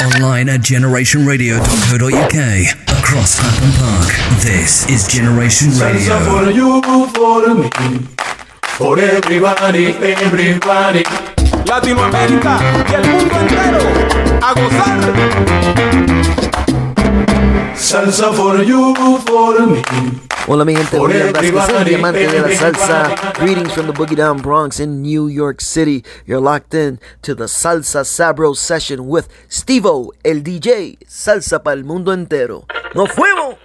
Online at generationradio.co.uk. Across Clapham Park, this is Generation Radio. for you, for me, for everybody, everybody. Latinoamérica y el mundo entero, a gozar. Salsa for you, for me. Hola mi gente, William Vázquez, el diamante de la salsa. Greetings from the Boogie Down Bronx in New York City. You're locked in to the Salsa Sabro session with Stevo, el DJ. Salsa para el mundo entero. ¡Nos fuimos!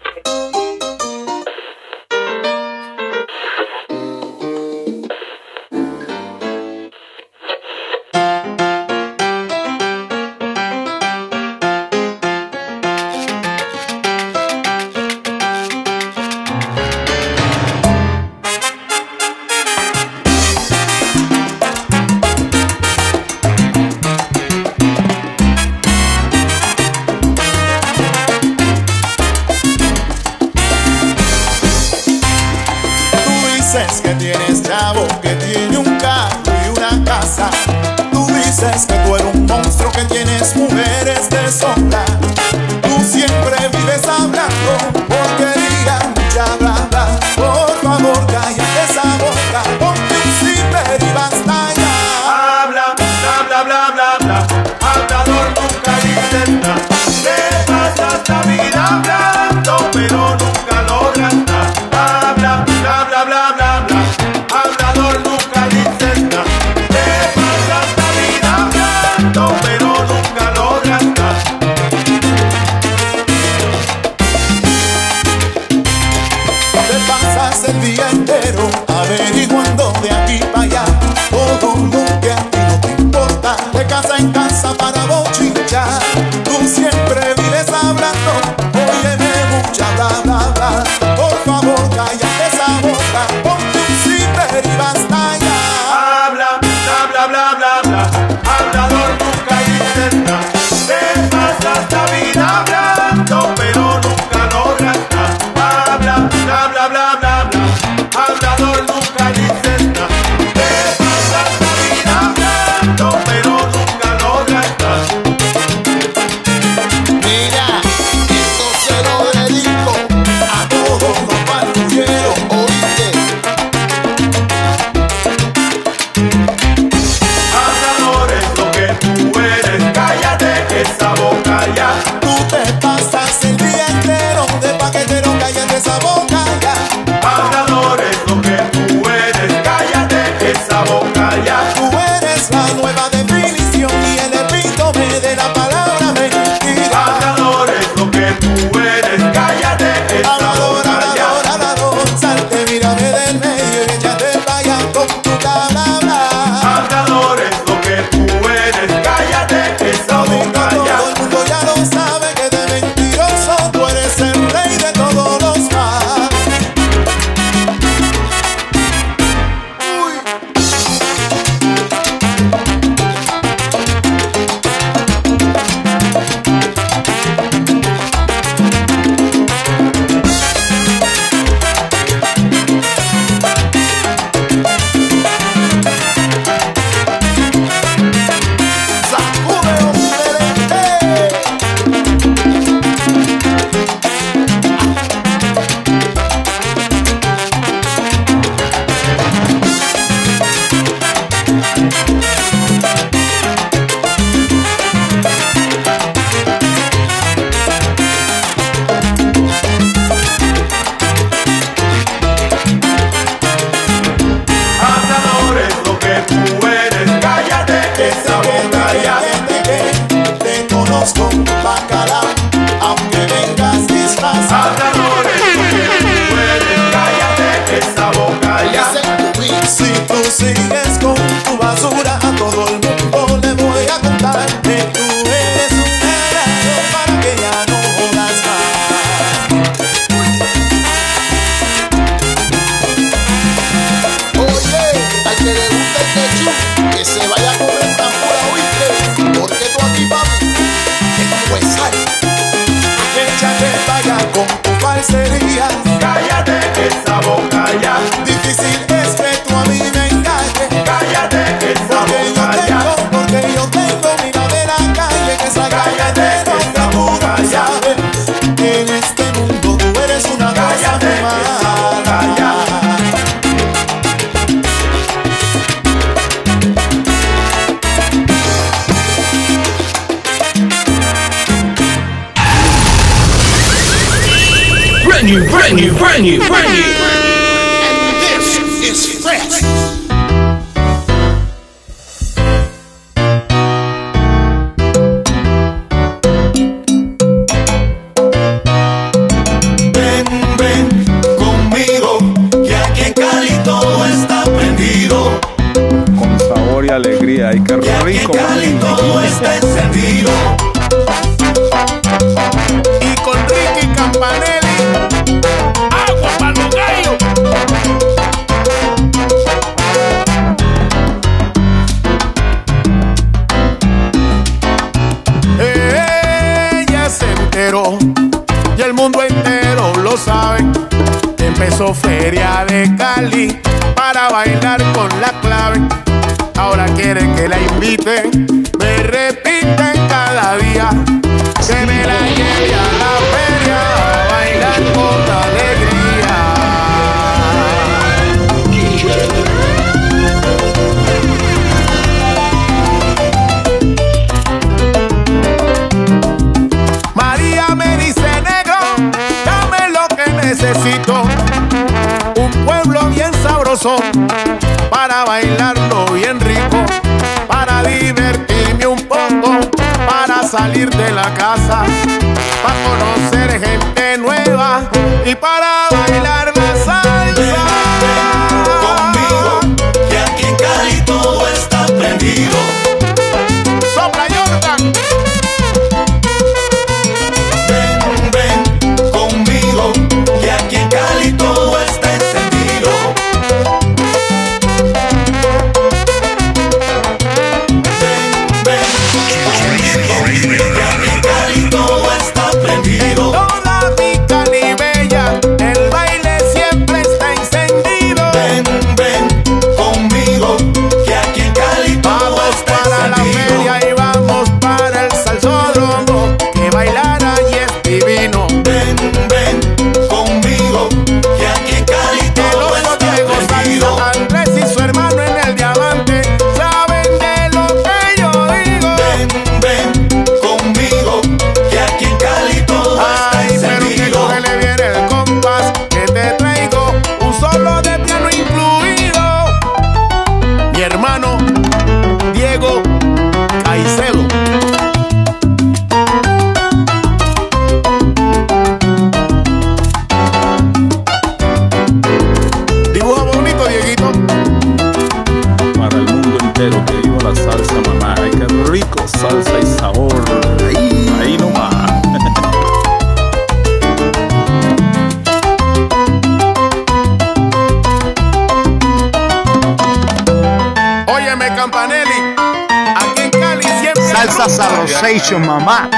with your mamá.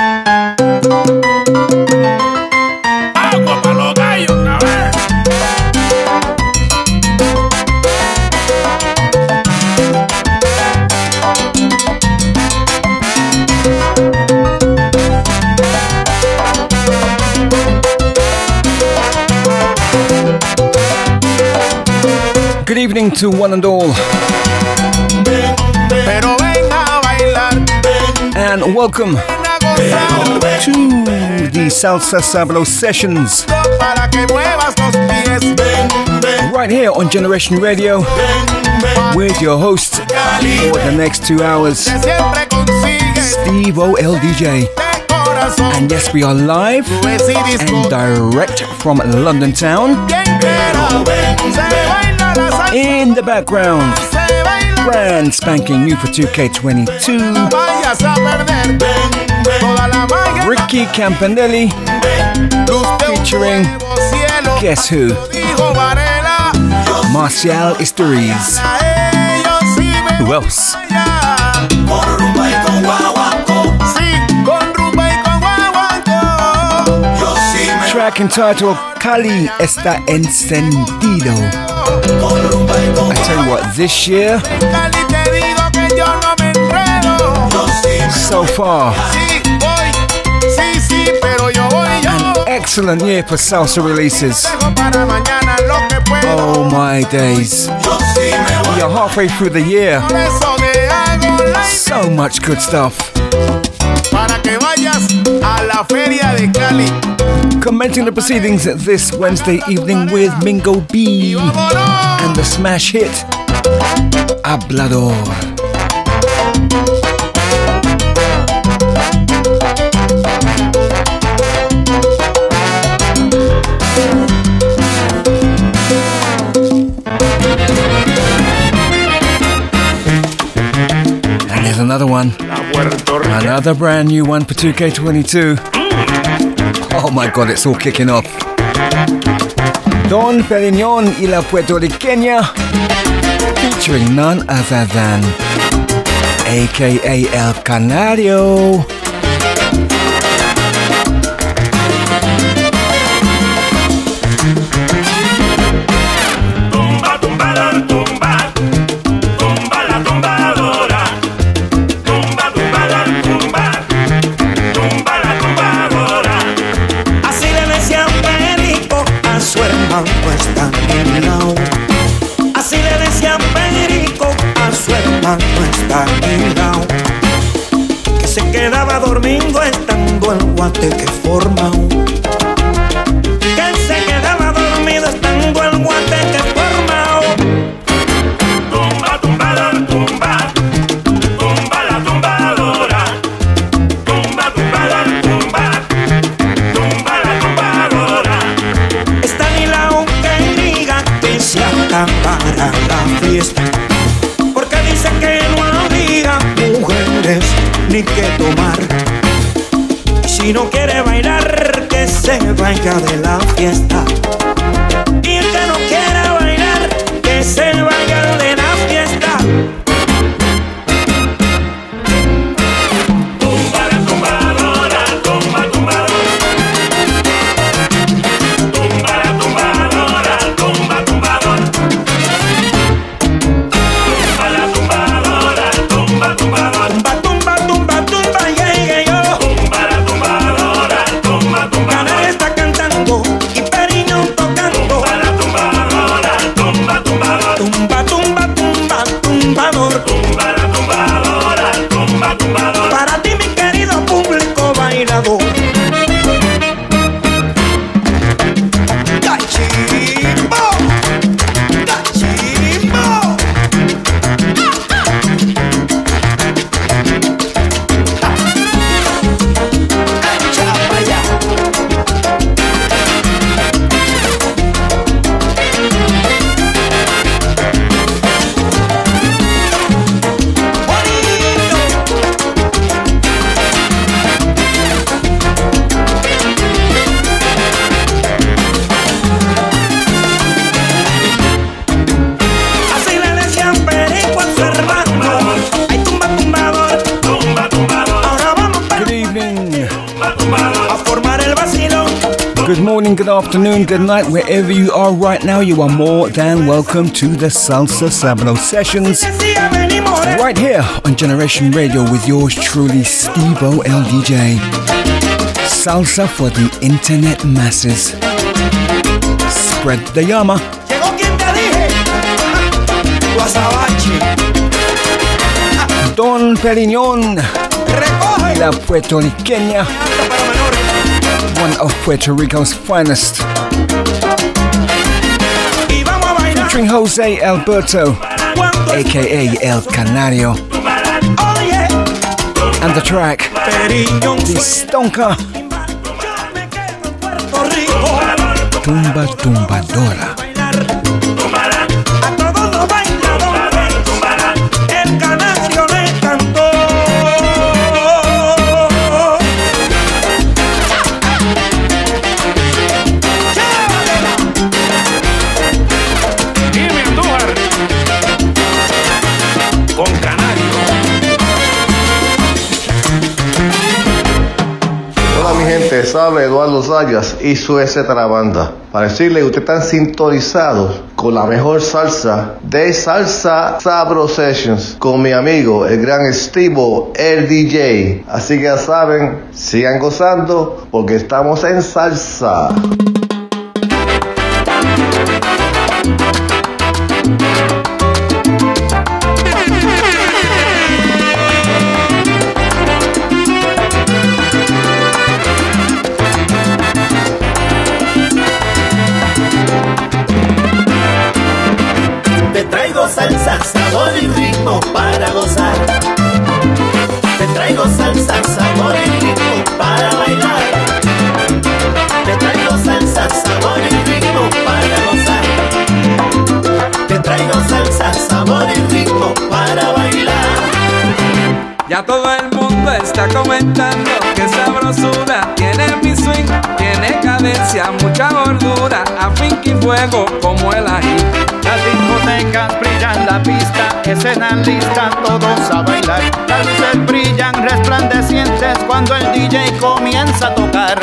Good evening to one and all. welcome to the Salsa Sabro sessions. Right here on Generation Radio with your host for the next two hours, Steve OLDJ. And yes, we are live and direct from London town. In the background, brand spanking new for 2K22 vas a perder. Toda la magia. Ricky Campanelli. Featuring. Guess who? Marcial Istúriz. Who else? Track entitled Cali está encendido. I tell you what, this year so far. An excellent year for salsa releases. Oh my days. We are halfway through the year. So much good stuff. Commenting the proceedings this Wednesday evening with Mingo B and the smash hit Hablador. Another brand new one for 2K22. Oh my god, it's all kicking off. Don Perignon y la puertorriqueña featuring none other than AKA El Canario. Afternoon, good night, wherever you are right now. You are more than welcome to the Salsa Sabado oh sessions. Right here on Generation Radio with yours truly, Stevo el DJ. Salsa for the internet masses. Spread the llama. Don Perignon, la puertorriqueña one of Puerto Rico's finest. Featuring Jose Alberto, aka El Canario. And the track, The Stonka. Tumba Tumbadora. Sabe Eduardo Sayas y su etcétera banda. Para decirle que ustedes están sintonizados con la mejor salsa de Salsa Sabro Sessions con mi amigo, el gran Estivo, el DJ. Así que ya saben, sigan gozando porque estamos en salsa. Escena lista, todos a bailar. Las luces brillan resplandecientes cuando el DJ comienza a tocar.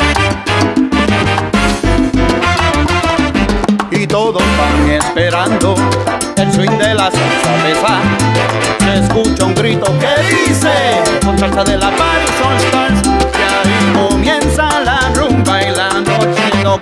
Y todos van esperando el swing de la salsa pesa. Se escucha un grito que dice, con salsa de la All Stars. Y ahí comienza la rumba y la noche no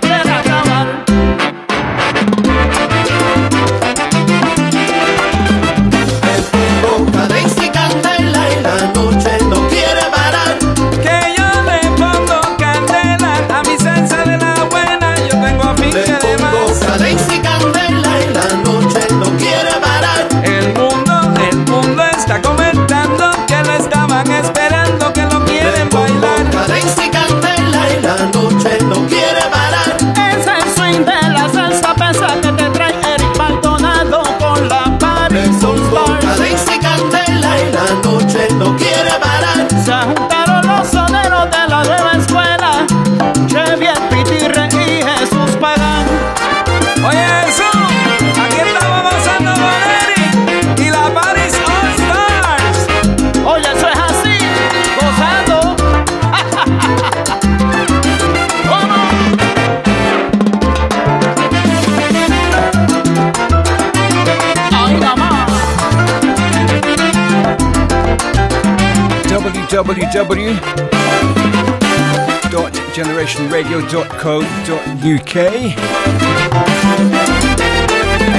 www.generationradio.co.uk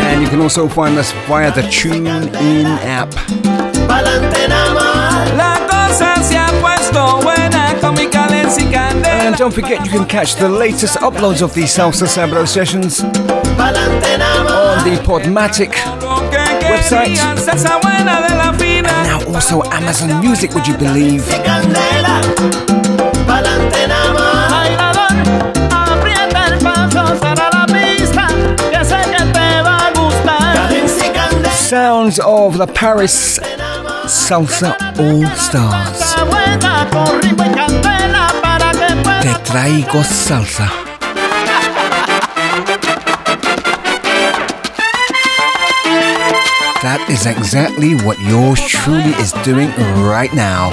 and you can also find us via the TuneIn app. Pa'lante nada más. La cosa se ha puesto buena con mi cadencia y candela. And don't forget you can catch the latest uploads of these Salsa Sabro sessions Pa'lante nada más. on the Podomatic website. Now also Amazon Music, would you believe? Sounds of the Paris Salsa All Stars. Te traigo salsa. That is exactly what yours truly is doing right now.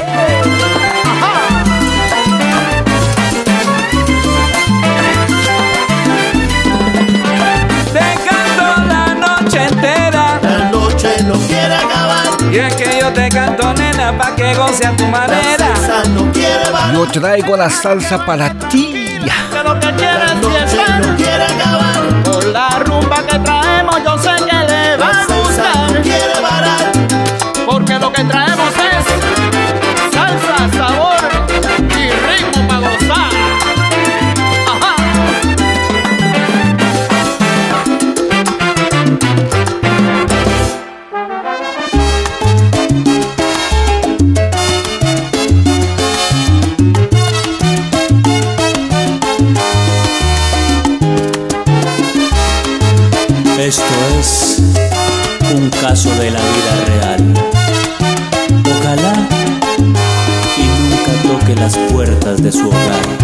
Te canto la noche entera. La noche no quiere acabar. Y es que yo te canto, nena, pa' que goce a tu manera. No quiere. Yo traigo la salsa para ti. lo que quiere parar. Caso de la vida real. Ojalá y nunca toque las puertas de su hogar.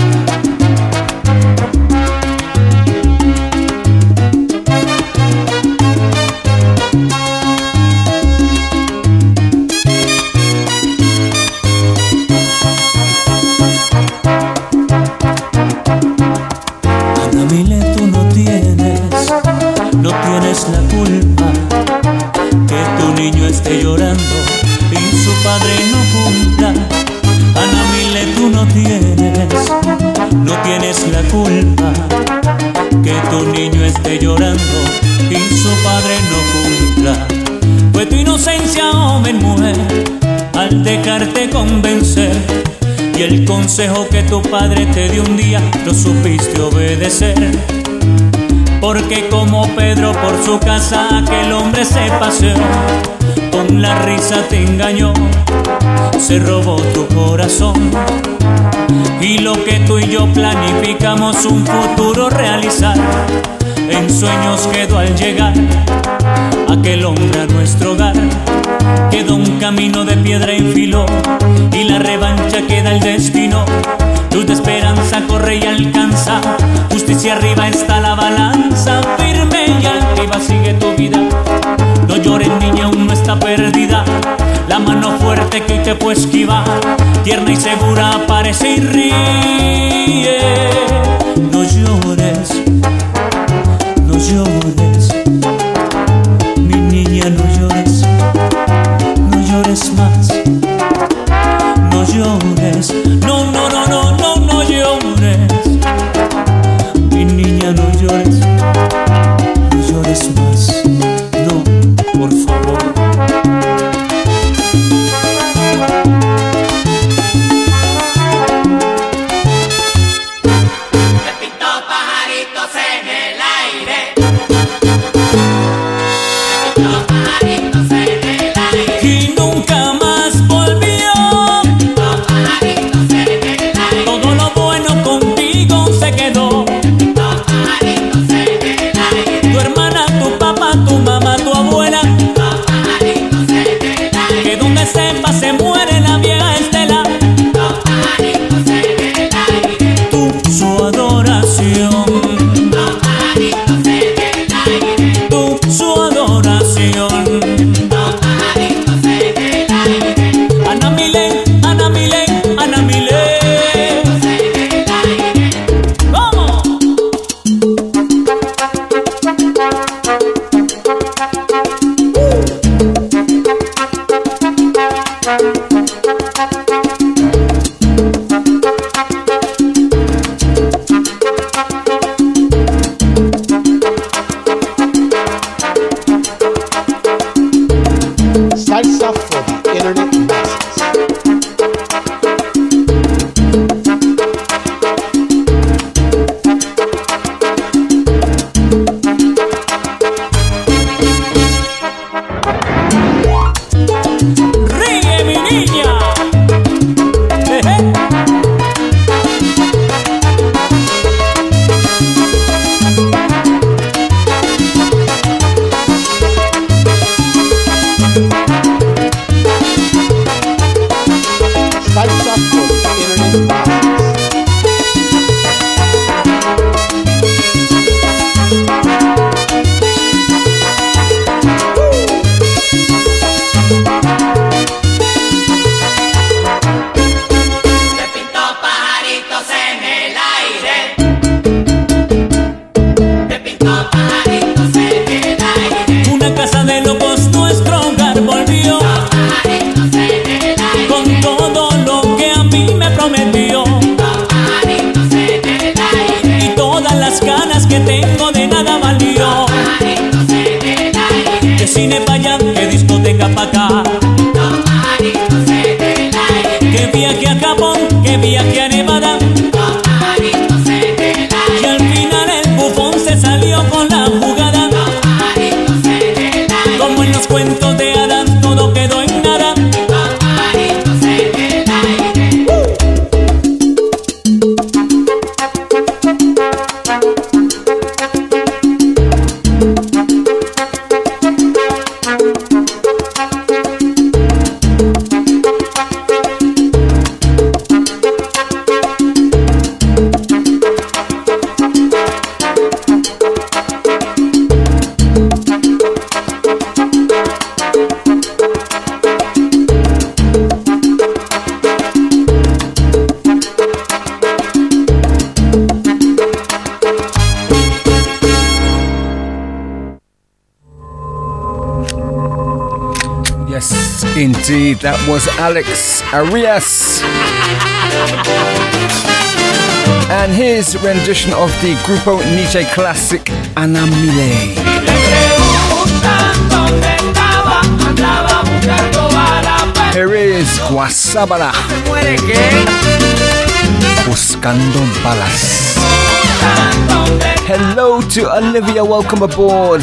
Consejo que tu padre te dio un día lo supiste obedecer. Porque como Pedro por su casa aquel hombre se paseó, con la risa te engañó, se robó tu corazón. Y lo que tú y yo planificamos un futuro realizar, en sueños quedó al llegar aquel hombre a nuestro hogar, queda un camino de piedra en filo y la revancha queda el destino. Luz de esperanza corre y alcanza, justicia arriba está la balanza, firme y altiva sigue tu vida. No llores niña, aún no está perdida, la mano fuerte que hoy te puede esquivar, tierna y segura aparece y ríe. That was Alex Arias. And his rendition of the Grupo Niche classic Ana Milé. Here is Guasabara. Buscando balas. Hello to Olivia, welcome aboard.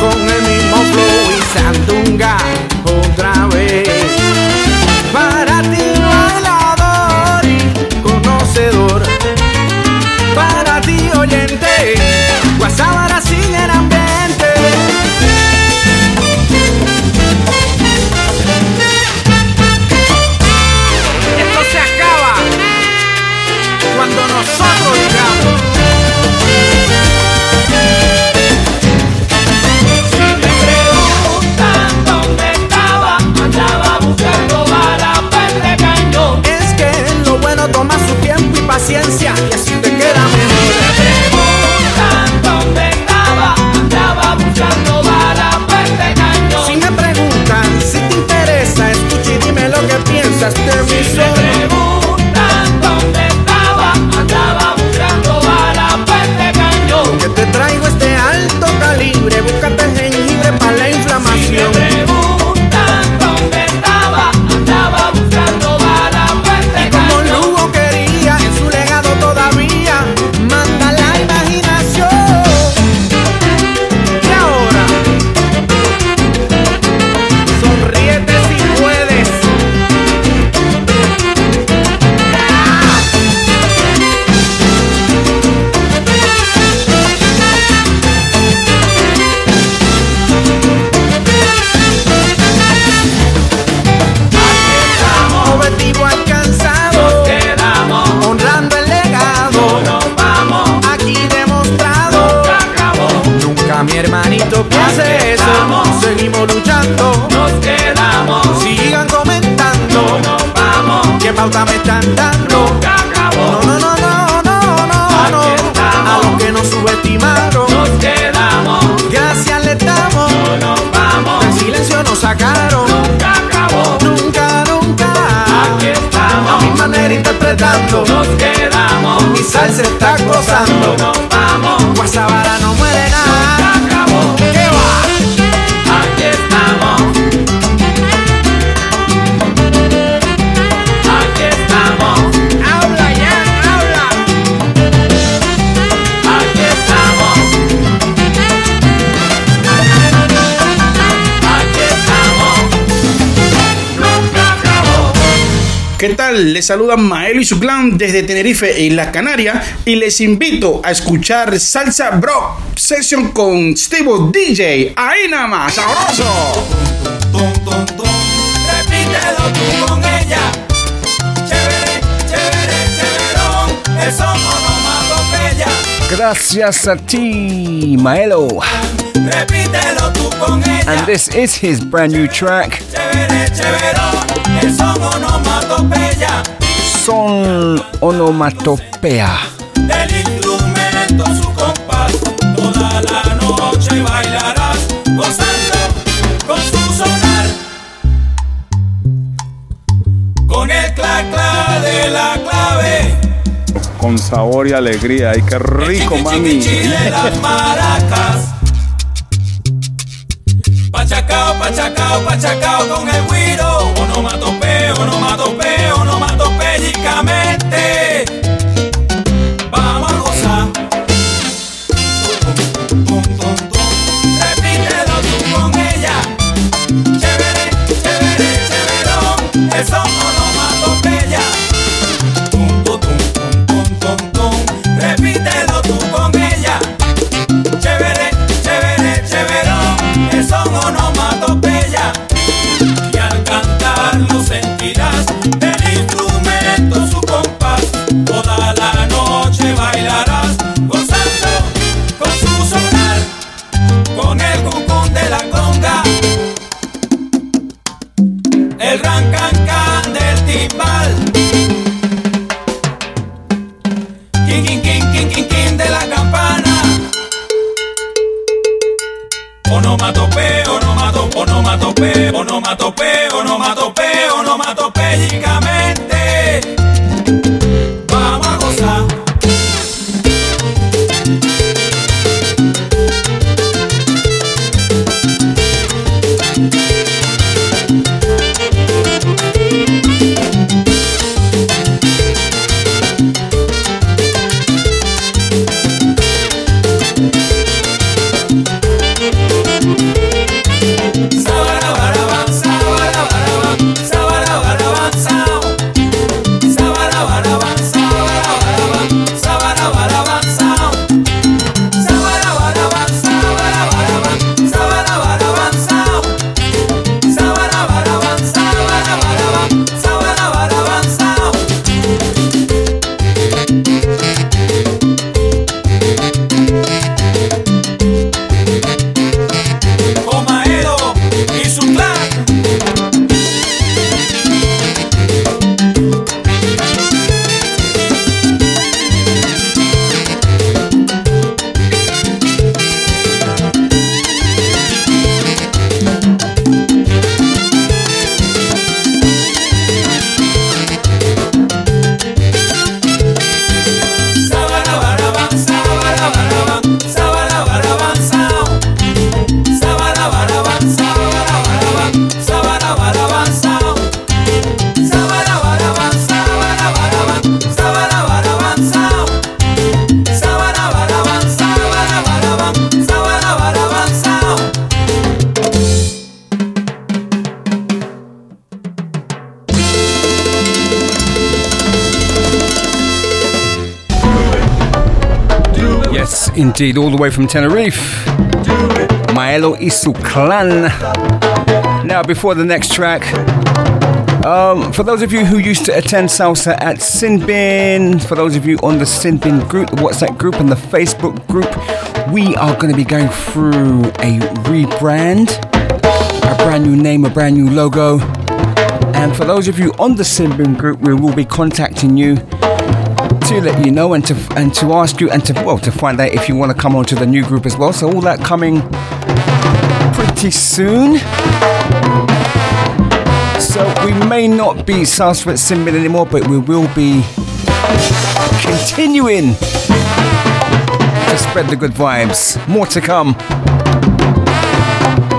con el mismo flow y sandunga vamos, ¿Qué pauta me están dando? acabó. No, no, no, no, no, no, no. A los que nos subestimaron, Nos quedamos, gracias le damos. nos vamos, Del silencio nos sacaron. nunca acabó. Nunca, nunca. Aquí estamos. A mi manera interpretando. Nos quedamos, Mi salsa está gozando. nos vamos, Guasabara Les saludan Maelo y su clan desde Tenerife en la Canaria y les invito a escuchar Salsa Bro Session con Steve DJ. Ahí nada más, sabroso. Repítelo tú con ella. Chévere, chévere. Gracias a ti, Maelo. Repítelo tú con ella. And this is his brand new track. Son Onomatopea. Del instrumento su compás. Toda la noche bailarás. Gozando con su sonar. Con el clac clac de la clave. Con sabor y alegría. Ay, qué rico, mami. las maracas. Pachacao, pachacao, pachacao con el guiro. Onomatopeo, onomatopeo, onomatopélicamente. away from Tenerife. Maelo Isuclan. Now, before the next track, um, for those of you who used to attend salsa at Sinbin, for those of you on the Sinbin group, the WhatsApp group, and the Facebook group, we are going to be going through a rebrand, a brand new name, a brand new logo. And for those of you on the Sinbin group, we will be contacting you to let you know and to and to ask you and to well to find out if you want to come on to the new group as well. So all that coming pretty soon. So we may not be Sanskrit Sinbin anymore, but we will be continuing to spread the good vibes. More to come.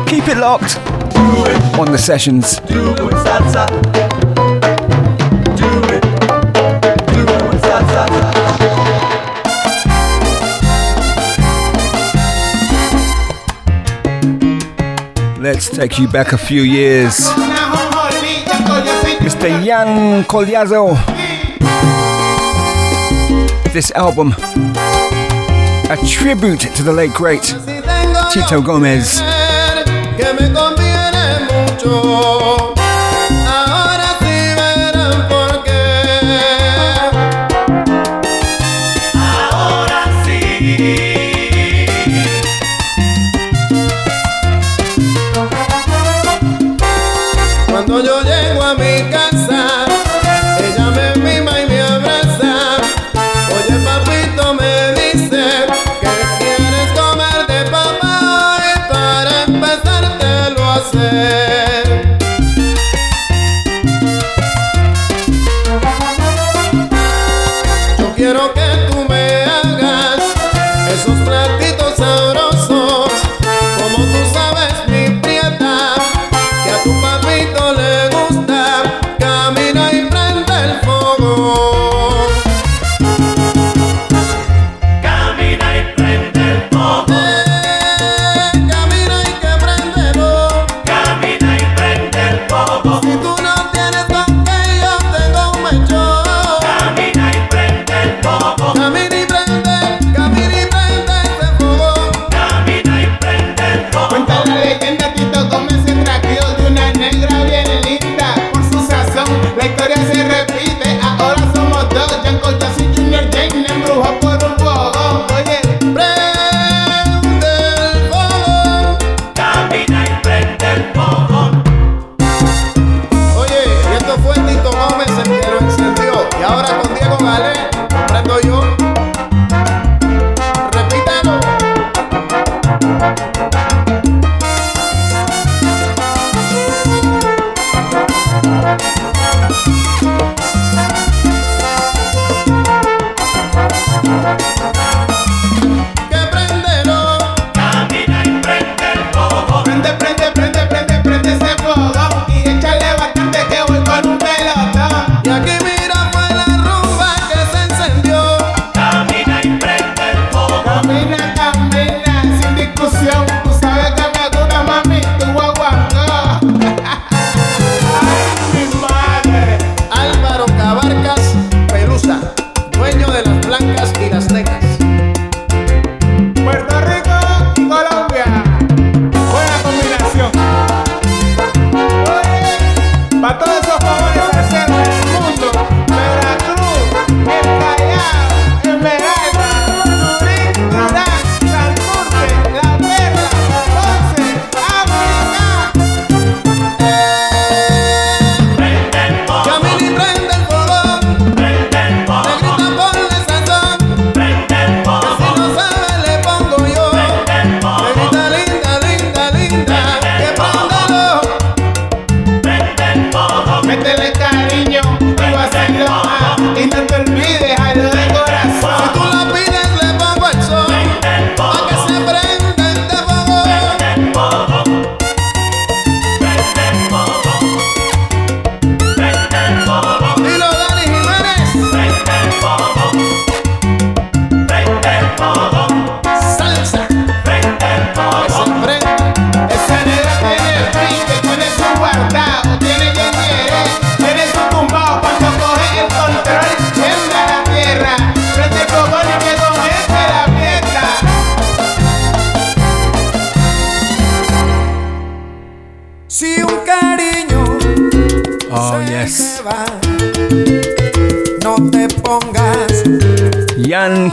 Keep it locked on the sessions. Let's take you back a few years. Mr. Jan Colliazo. This album, a tribute to the late great Tito Gomez.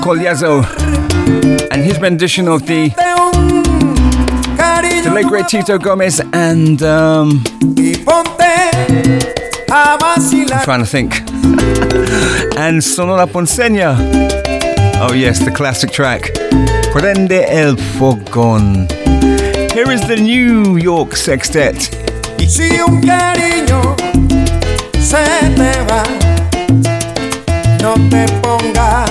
Cogliazzo and his rendition of the, the late great Tito Gomez and um, I'm trying to think and Sonora Ponceña. Oh yes, the classic track Prende el Fogón. Here is the New York Sextet. Se te va, no te pongas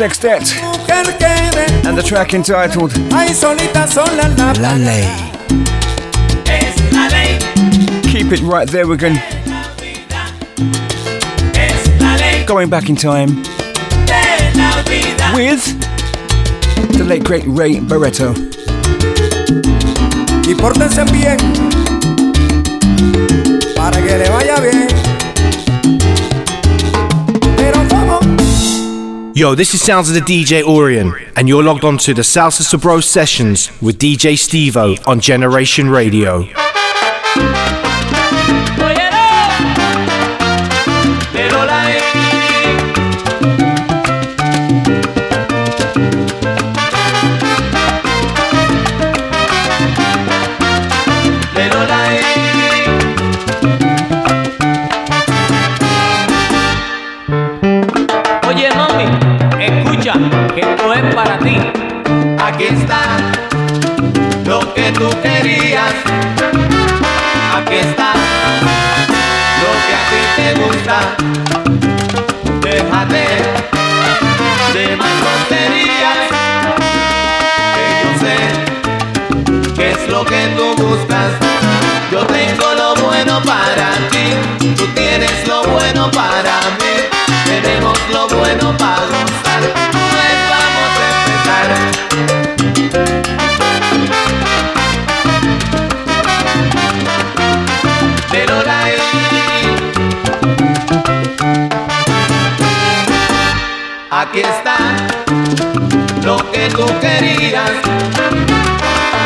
Sextet and the track entitled La Ley. Keep it right there, we're going. Back in time with the late great Ray Barretto. Y pórtense bien para que le vaya bien. Yo, this is Sounds of the DJ Orion, and you're logged on to the Salsa Sabro Sessions with DJ Stevo on Generation Radio.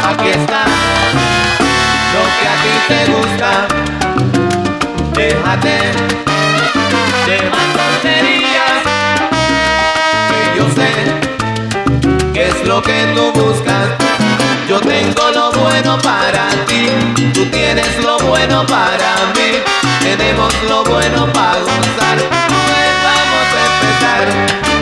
Aquí está lo que a ti te gusta. Déjate de más tonterías. Que yo sé qué es lo que tú buscas. Yo tengo lo bueno para ti, tú tienes lo bueno para mí, tenemos lo bueno para gozar, pues vamos a empezar.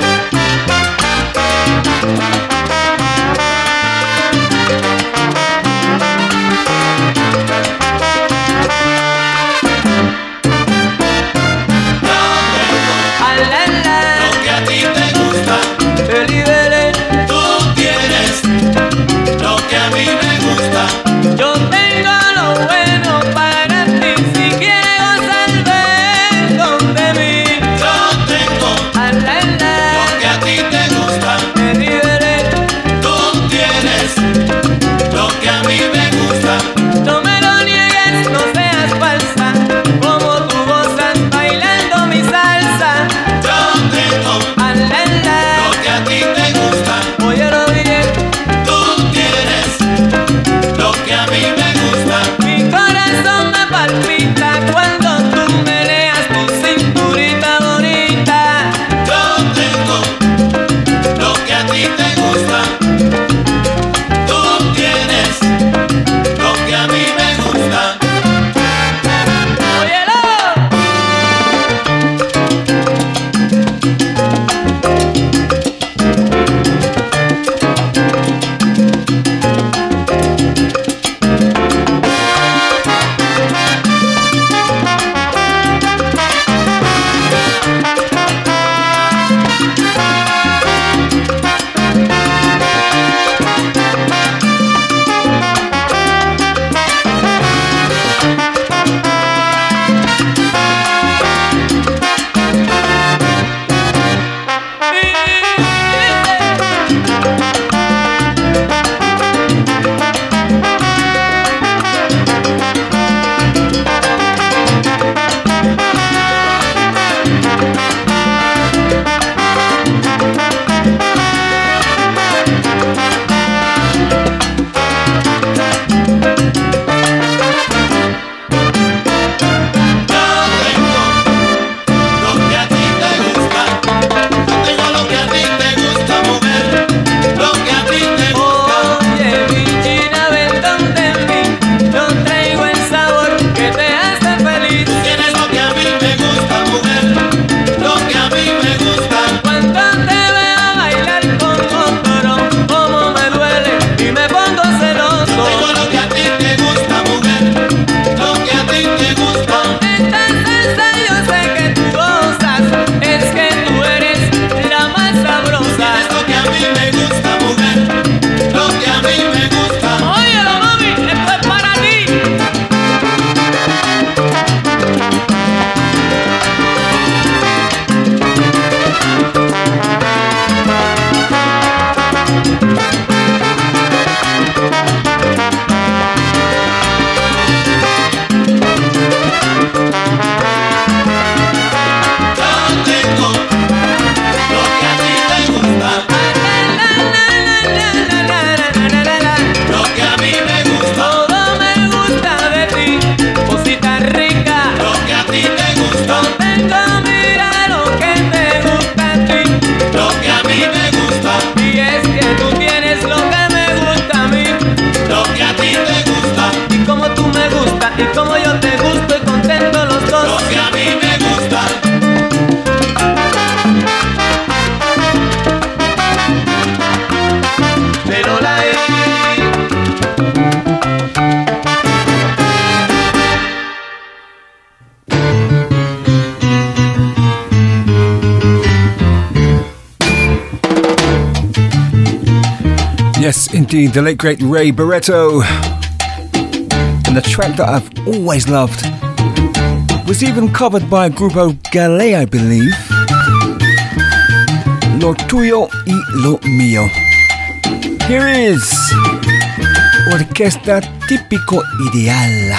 the late great Ray Barretto. And the track that I've always loved was even covered by Grupo Galé, I believe. Lo tuyo y lo mío. Here is Orquesta Típica Ideal.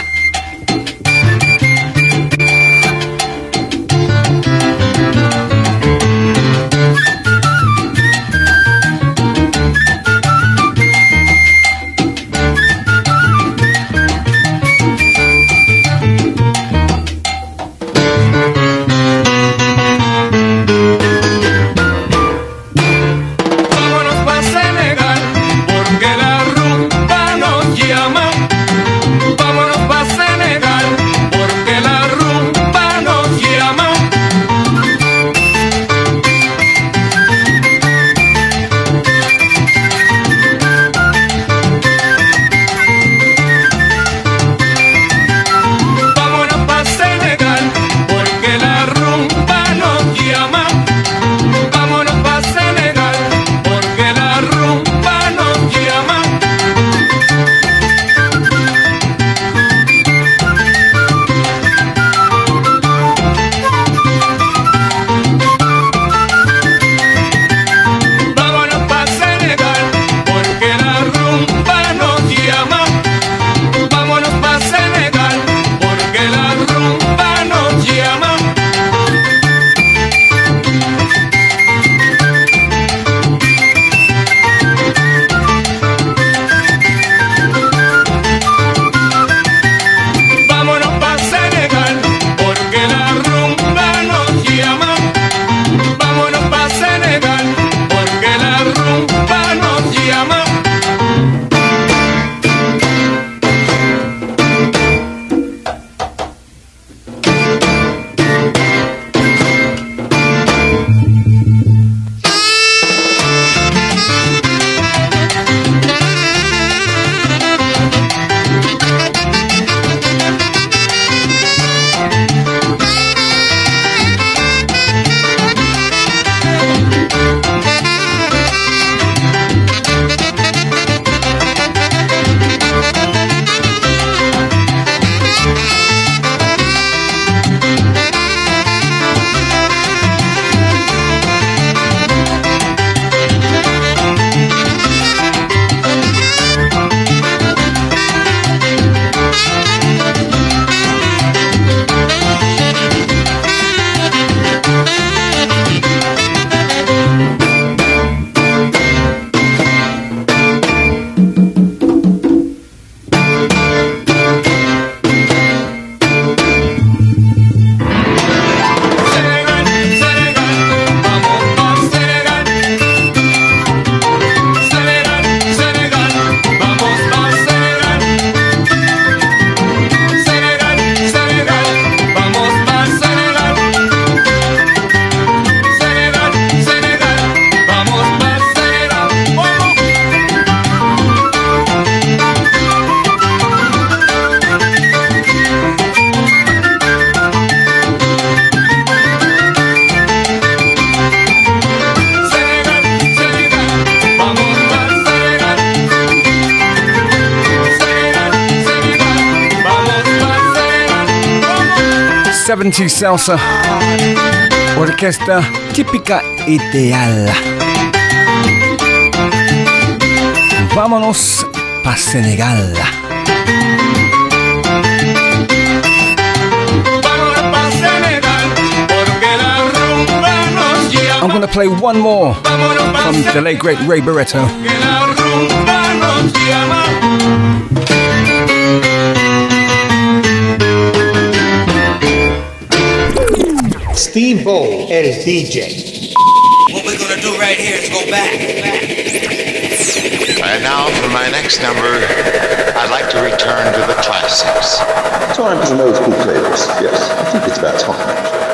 70 Salsa. Orquesta Típica Ideal. Vámonos pa' Senegal. I'm gonna play one more from the late great Ray Barretto. O, el DJ. What we're gonna do right here is go back. And now for my next number, I'd like to return to the classics. Time for some old school flavors. Yes, I think it's about time.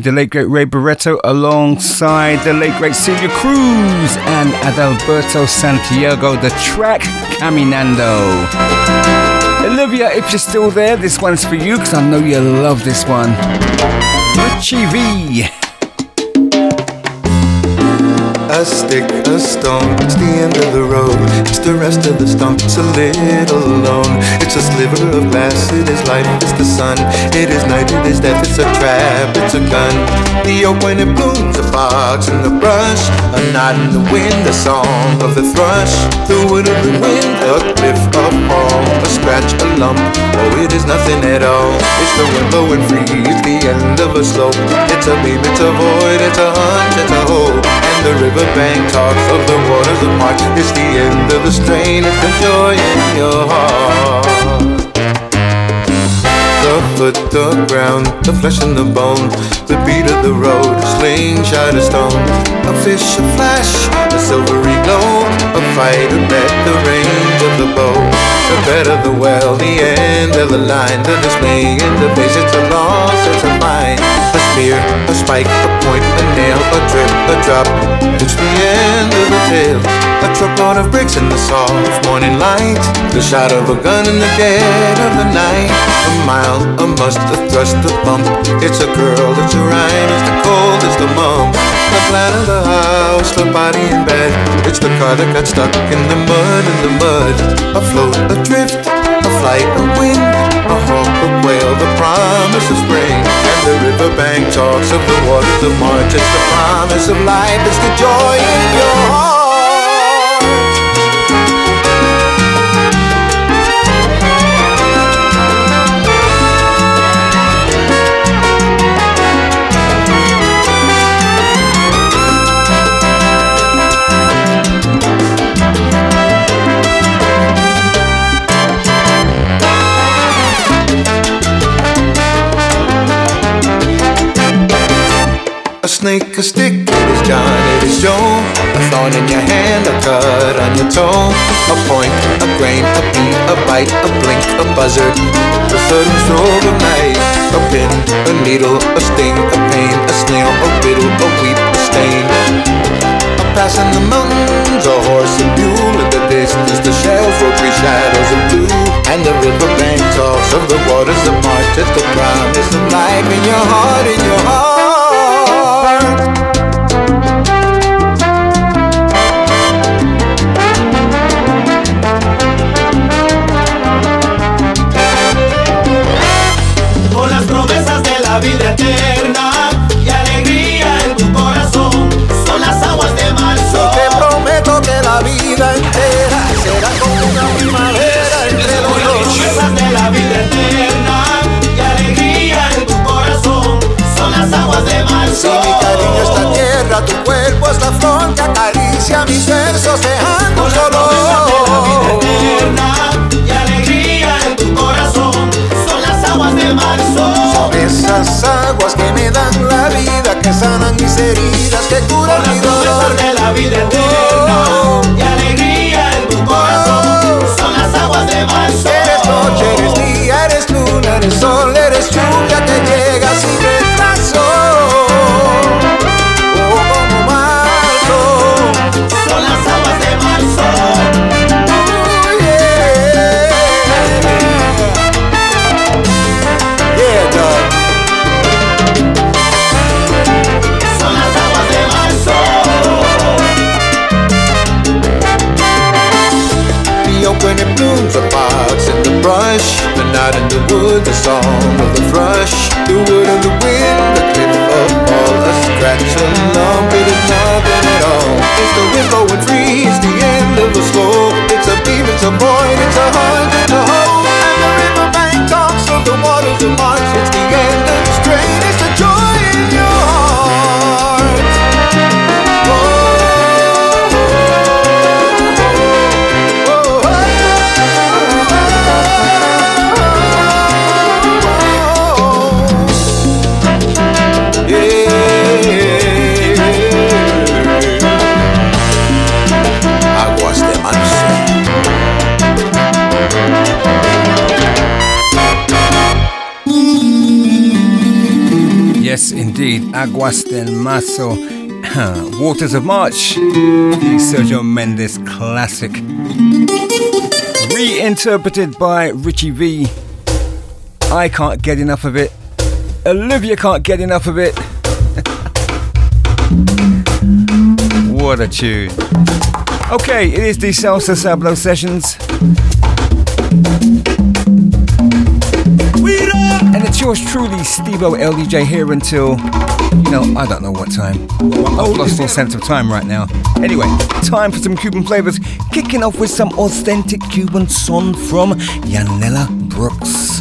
The late great Ray Barretto, alongside the late great Celia Cruz and Adalberto Santiago, the track Caminando. Olivia, if you're still there, this one's for you because I know you love this one. Richie V a stick, a stone. It's the end of the road. It's the rest of the stump. It's a little alone. It's a sliver of glass. It is light. It's the sun. It is night. It is death. It's a trap. It's a gun. The oak when it blooms. A fox in the brush. A knot in the wind. A song of the thrush. The wood of the wind. A cliff, a fall. A scratch, a lump. Oh, it is nothing at all. It's the wind blowing free. It's the end of a slope. It's a beam. It's a void. It's a hunch. It's a hole. And the riverbank talks of the waters of March. It's the end of the strain. It's the joy in your heart. The foot, the ground, the flesh and the bone, the beat of the road, a slingshot, of stone, a fish, a flash, a silvery glow, a fight, a bet, the range of the bow, the bed of the well, the end of the line, the dismay in the face, it's a loss, it's a fine, a spike, a point, a nail, a drip, a drop, it's the end of the tale, a truckload of bricks in the soft morning light, the shot of a gun in the dead of the night, a mile, a must, a thrust, a bump. It's a girl, it's a rhyme, it's the cold, it's the mum. The plan of the house, the body in bed. It's the car that got stuck in the mud, in the mud. A drift, a flight, a wind, a hawk, whale, the promise of spring. And the riverbank talks of the waters of March. It's the promise of life, it's the joy in your heart. A snake, a stick, it is John, it is Joe. A thorn in your hand, a cut on your toe. A point, a grain, a beat, a bite, a blink, a buzzard. A sudden stroke of night. A pin, a needle, a sting, a pain, a snail, a riddle, a weep, a stain. A pass in the mountains, a horse and mule. In the distance, the shells for three shadows of blue. And the riverbank talks of the waters of March. It's the promise of life in your heart, in your heart. Vida eterna y alegría en tu corazón. Son las aguas de marzo. Te prometo que la vida entera será como una primavera entre los las promesas de la vida eterna y alegría en tu corazón. Son las aguas de marzo. Si mi cariño es la tierra, tu cuerpo es la flor que acaricia mis versos dejando un de la vida eterna de marzo. Son esas aguas que me dan la vida, que sanan mis heridas, que curan mi dolor. de la vida eterna y alegría en tu corazón. Son las aguas de marzo. Eres noche, eres día, eres luna, eres sol, eres the in the wood, the song of the thrush, the wood of the wind, the cliff of all, a scratch, a lump, it is nothing Aguas Mazo, Waters of March, the Sergio Mendes classic, reinterpreted by Richie V. I can't get enough of it. Olivia can't get enough of it. what a tune. Okay, it is the Salsa Sabro sessions. And it's yours truly, Stevo el DJ, here until you know, I don't know what time. I've lost all sense of time right now. Anyway, time for some Cuban flavors. Kicking off with some authentic Cuban son from Yanela Brooks.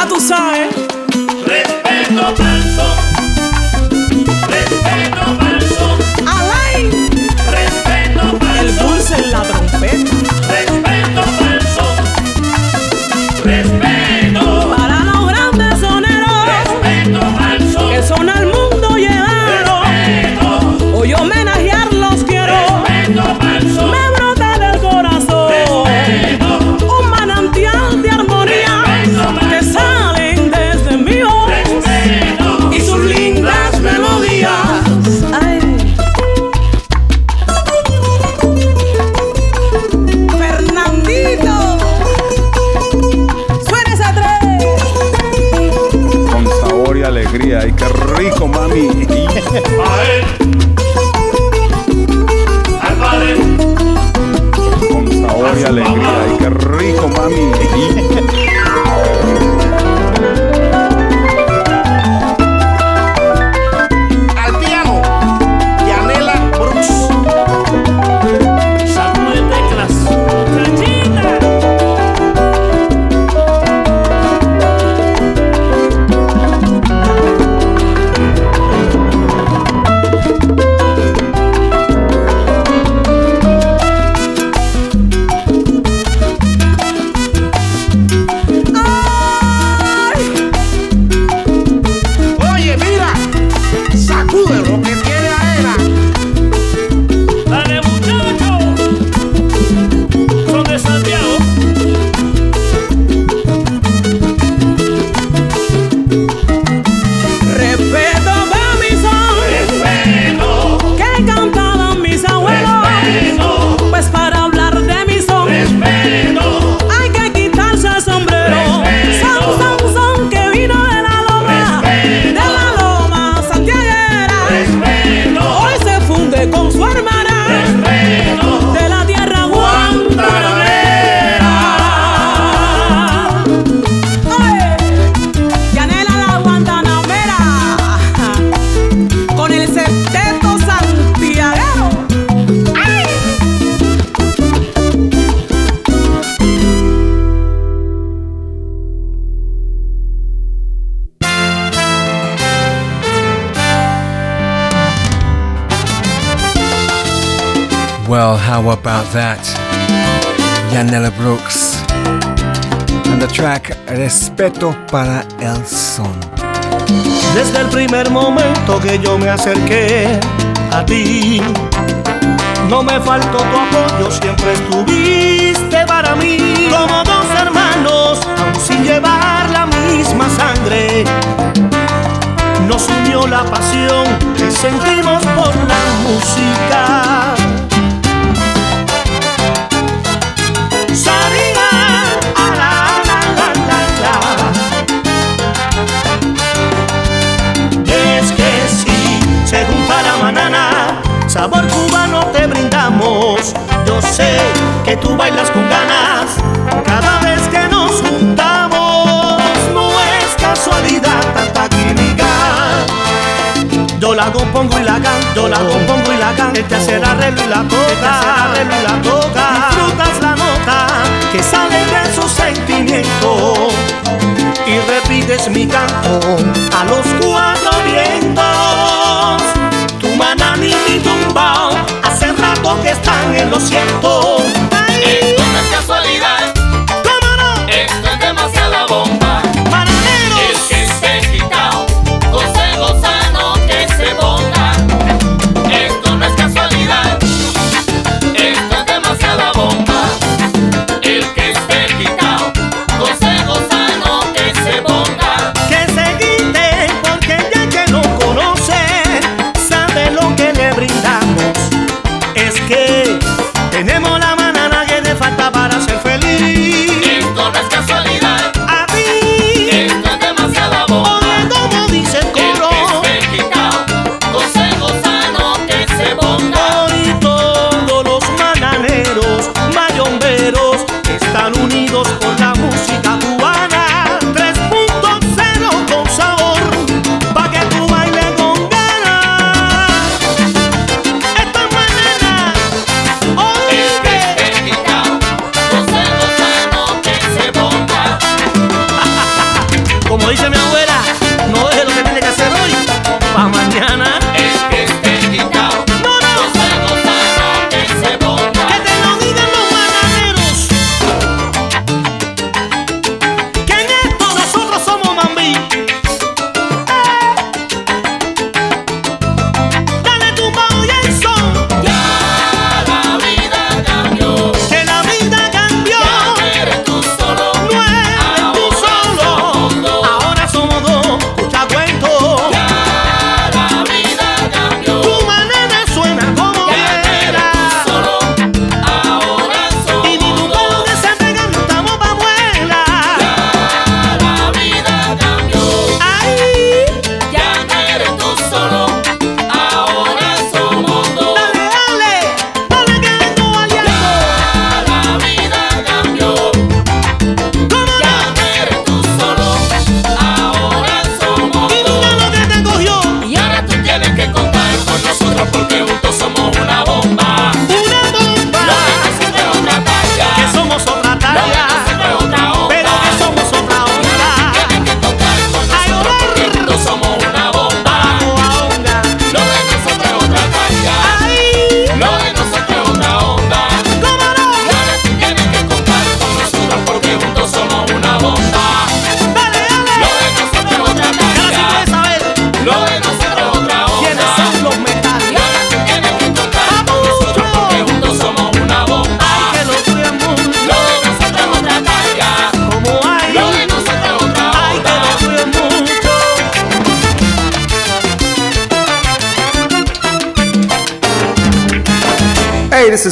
Pra tu hein? para el son. Desde el primer momento que yo me acerqué a ti, no me faltó tu apoyo, siempre estuviste para mí como dos hermanos, aun sin llevar la misma sangre. Nos unió la pasión que sentimos por la música. que tú bailas con ganas cada vez que nos juntamos. No es casualidad tanta química. Yo la compongo y la canto, yo la compongo y la canto. Te este hace el arreglo y la toca, este te hace el arreglo y la toca. Disfrutas la nota que sale de su sentimiento y repites mi canto a los cuatro vientos. Tu manani y mi tumbao hace rato que están en los cientos. bomba.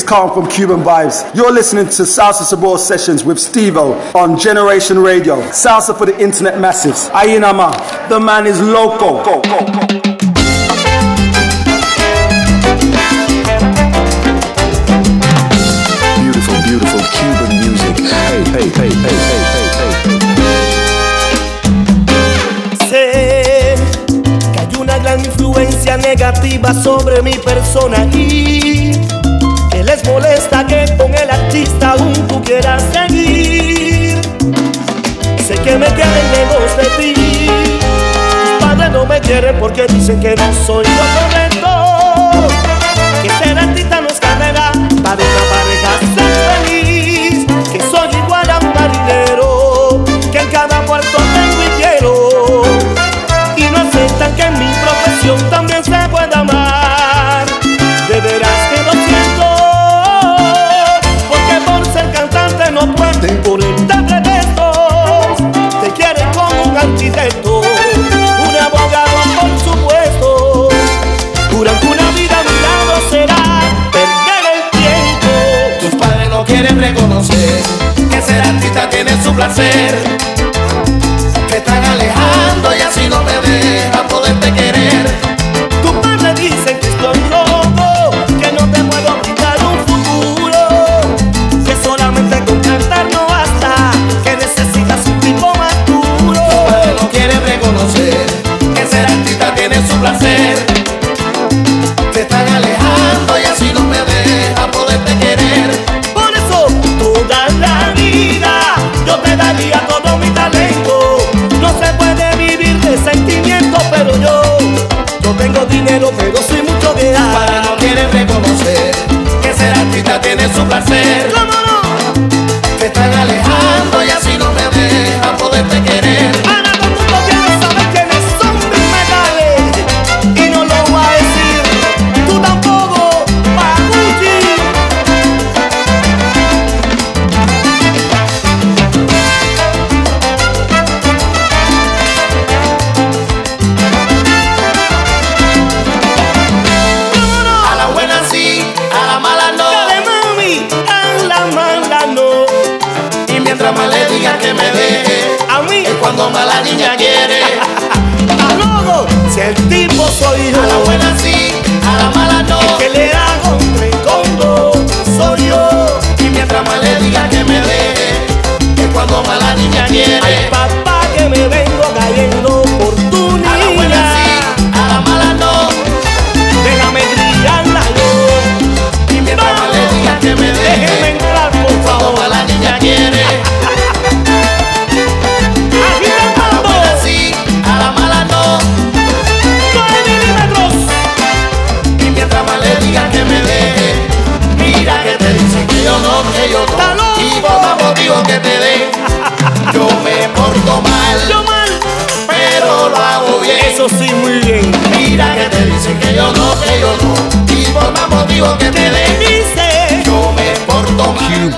come from Cuban Vibes. You're listening to Salsa Sabro Sessions with Stevo on Generation Radio. Salsa for the internet masses. Ayinama, the man is loco. Go, go, go. music. hey, hey, hey, hey, hey. Sé que hay una gran influencia negativa sobre mi persona y molesta que con el artista aún tú quieras seguir. Sé que me tienen lejos de ti. Mis padres no me quieren porque dicen que no soy lo correcto. Que ser artista nos carrera para una pareja ser feliz. Que soy igual a un marinero. placer.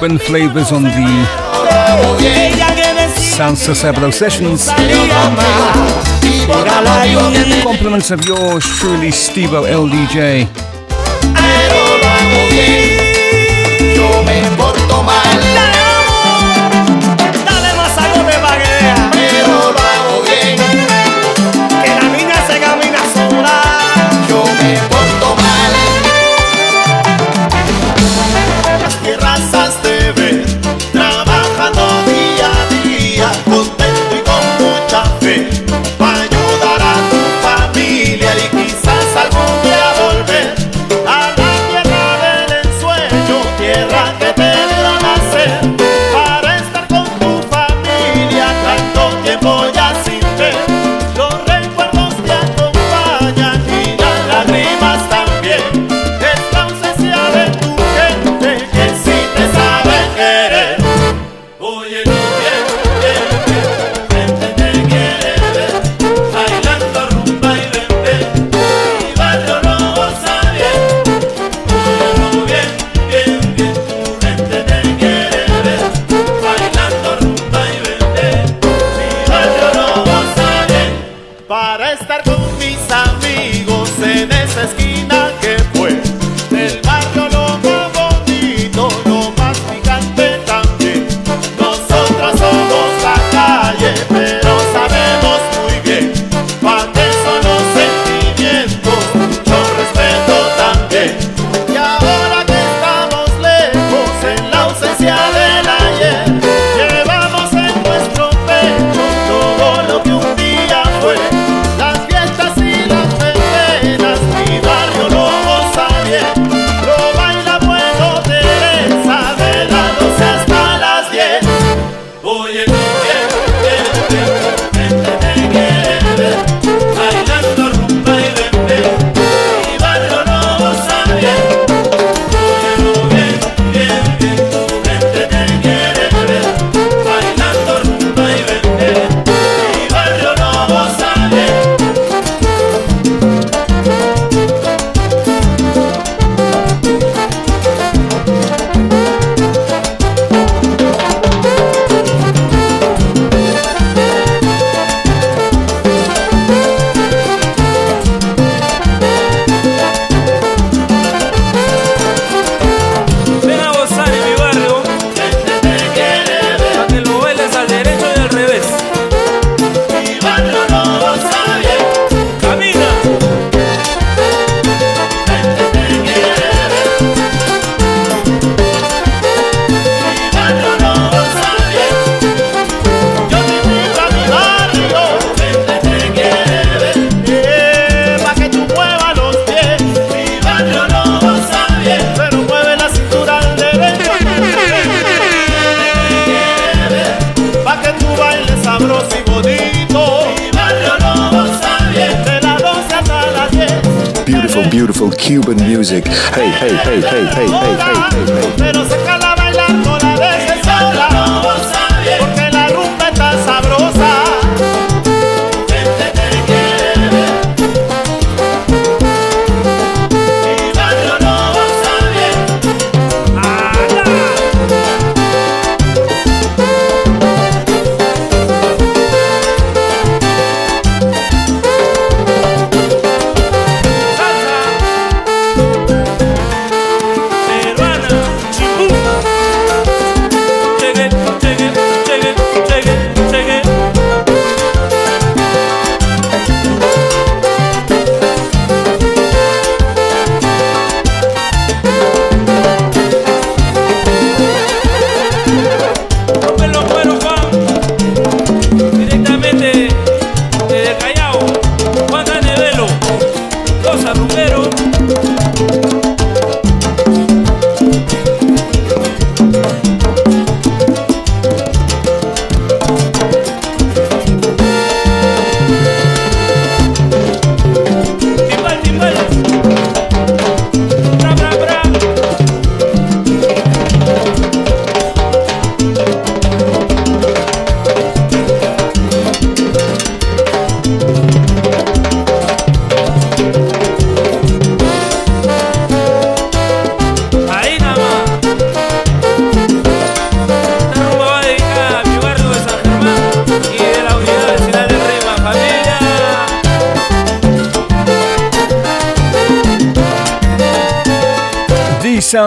urban flavors on the Salsa Sabro sessions. Compliments of yours truly, Stevo el DJ. Pero la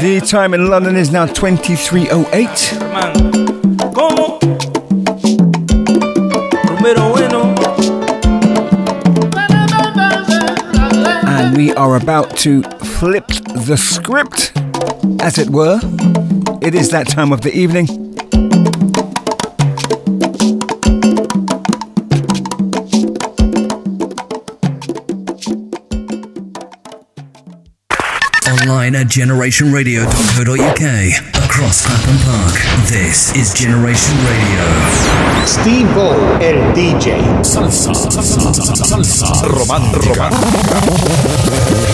The time in London is now 2308. ¿Cómo? Rumbero bueno. And we are about to flip the script, as it were. It is that time of the evening. Online at generationradio.co.uk. Across Clapham Park. This is Generation Radio. Steve O, el DJ. Salsa, salsa, salsa, salsa romántica.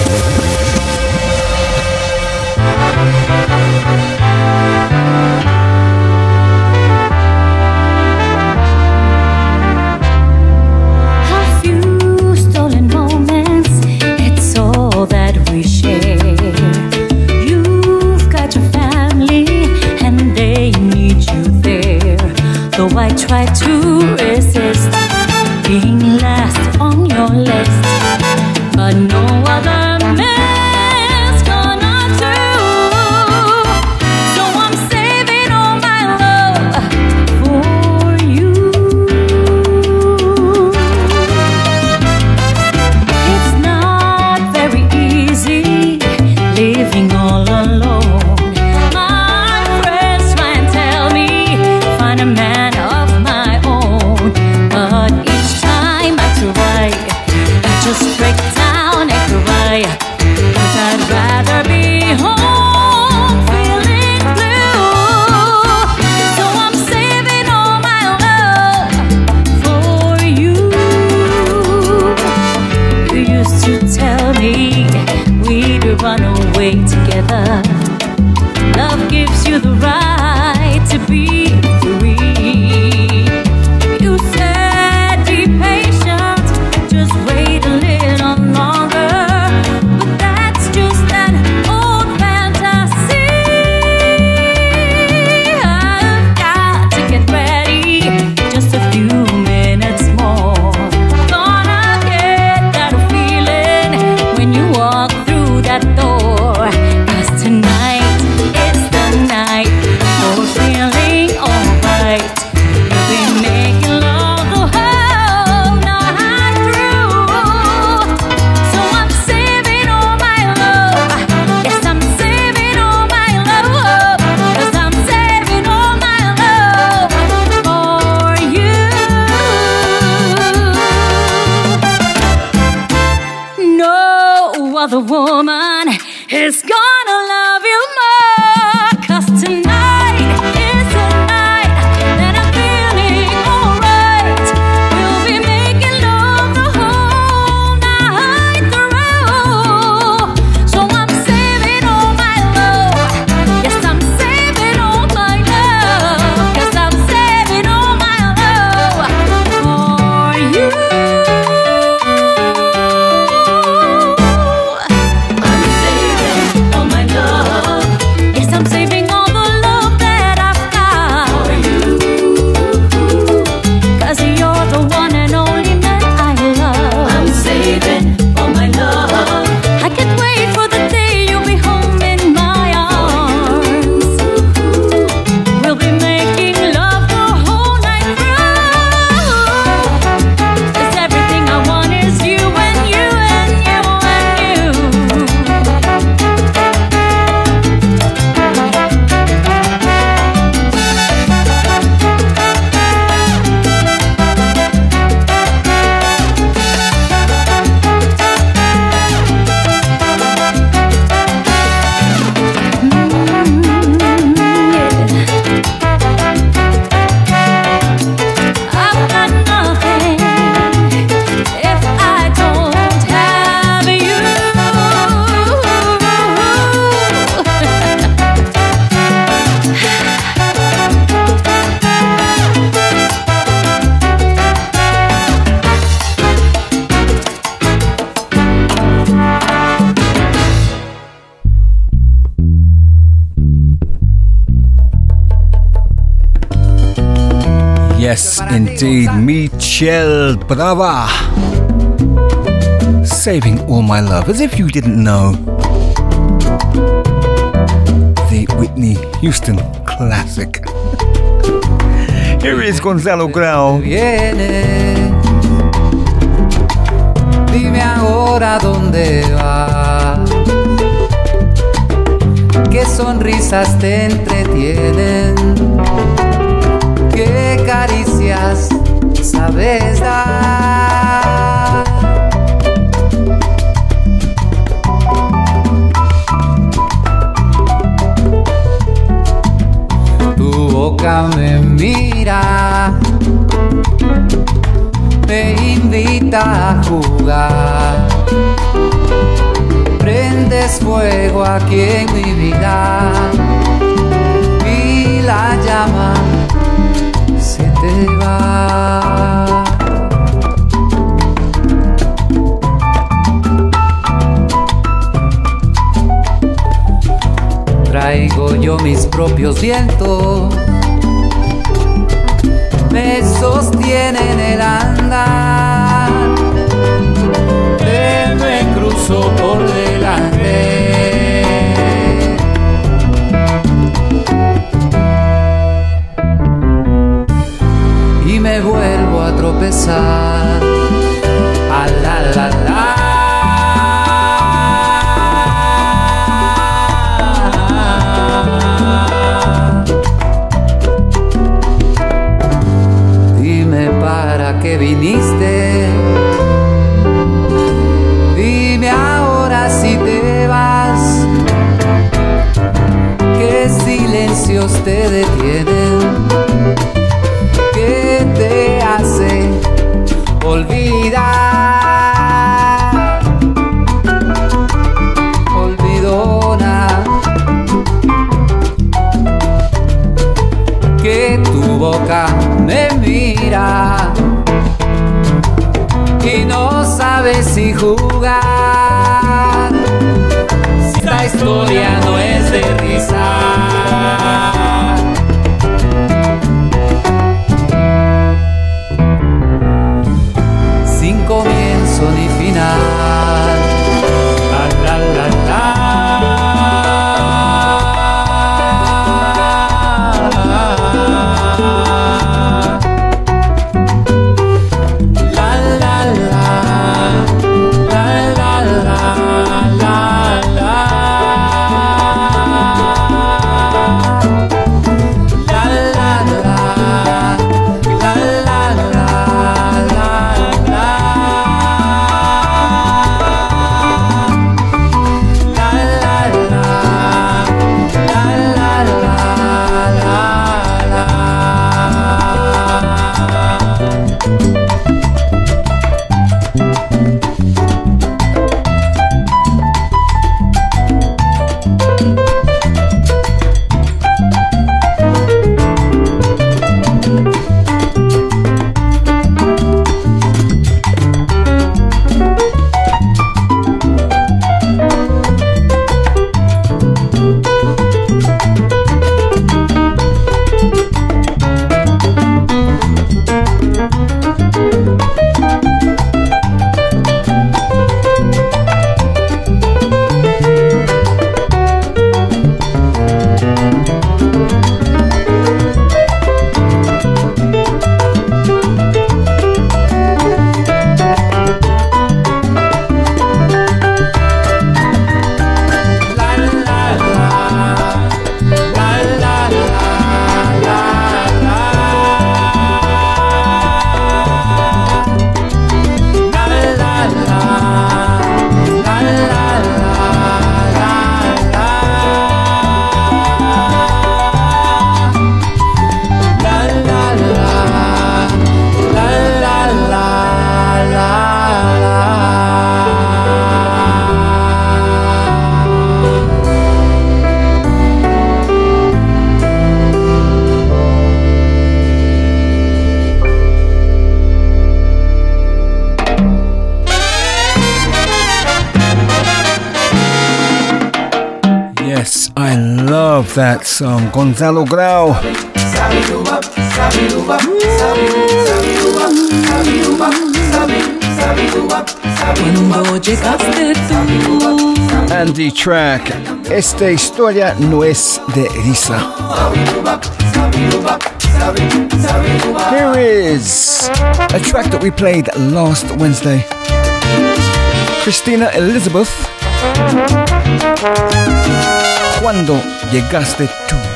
try to indeed, Michelle Brava. Saving All My Love, as if you didn't know. The Whitney Houston classic. Here is Gonzalo Grau. Dime ahora dónde vas. Qué sonrisas te entretienen, caricias sabes dar. Tu boca me mira, me invita a jugar. Prendes fuego aquí en mi vida y la llama Traigo yo mis propios vientos, me sostienen el andar, me cruzo por delante. Tropezar. A la la la. Dime para qué viniste. Dime ahora si te vas. ¿Qué silencios te detienen? Si jugar. Si esta historia no es de risa. Gonzalo Grau. And the track Esta historia no es de risa. Here is a track that we played last Wednesday. Christina Elizabeth. Cuando llegaste tú.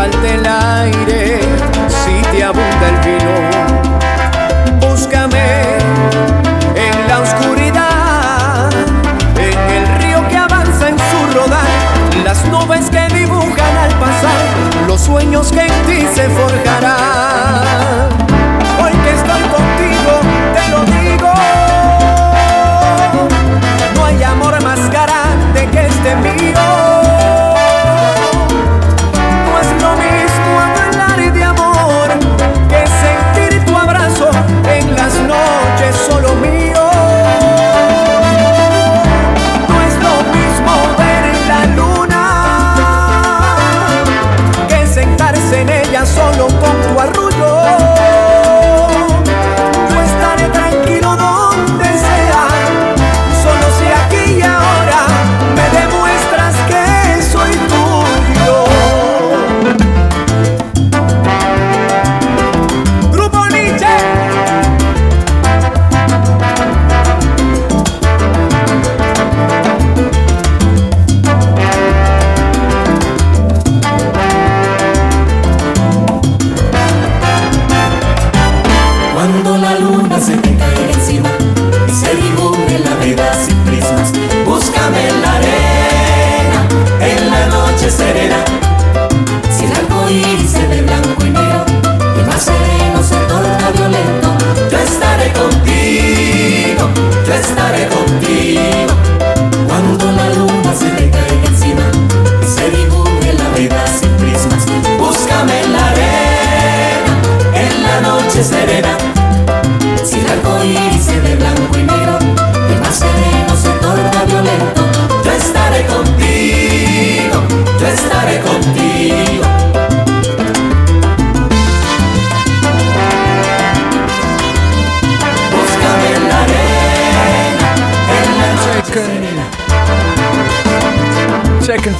falte el aire, si te abunda el vino, búscame en la oscuridad, en el río que avanza en su rodar, las nubes que dibujan al pasar, los sueños que en ti se forjan.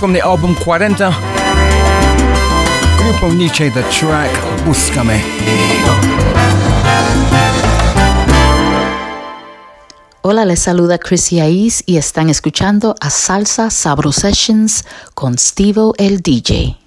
from the album 40. Grupo Nietzsche, the track Búscame. Hola, les saluda Chrissy Aiz y están escuchando a Salsa Sabro Sessions con Stevo el DJ.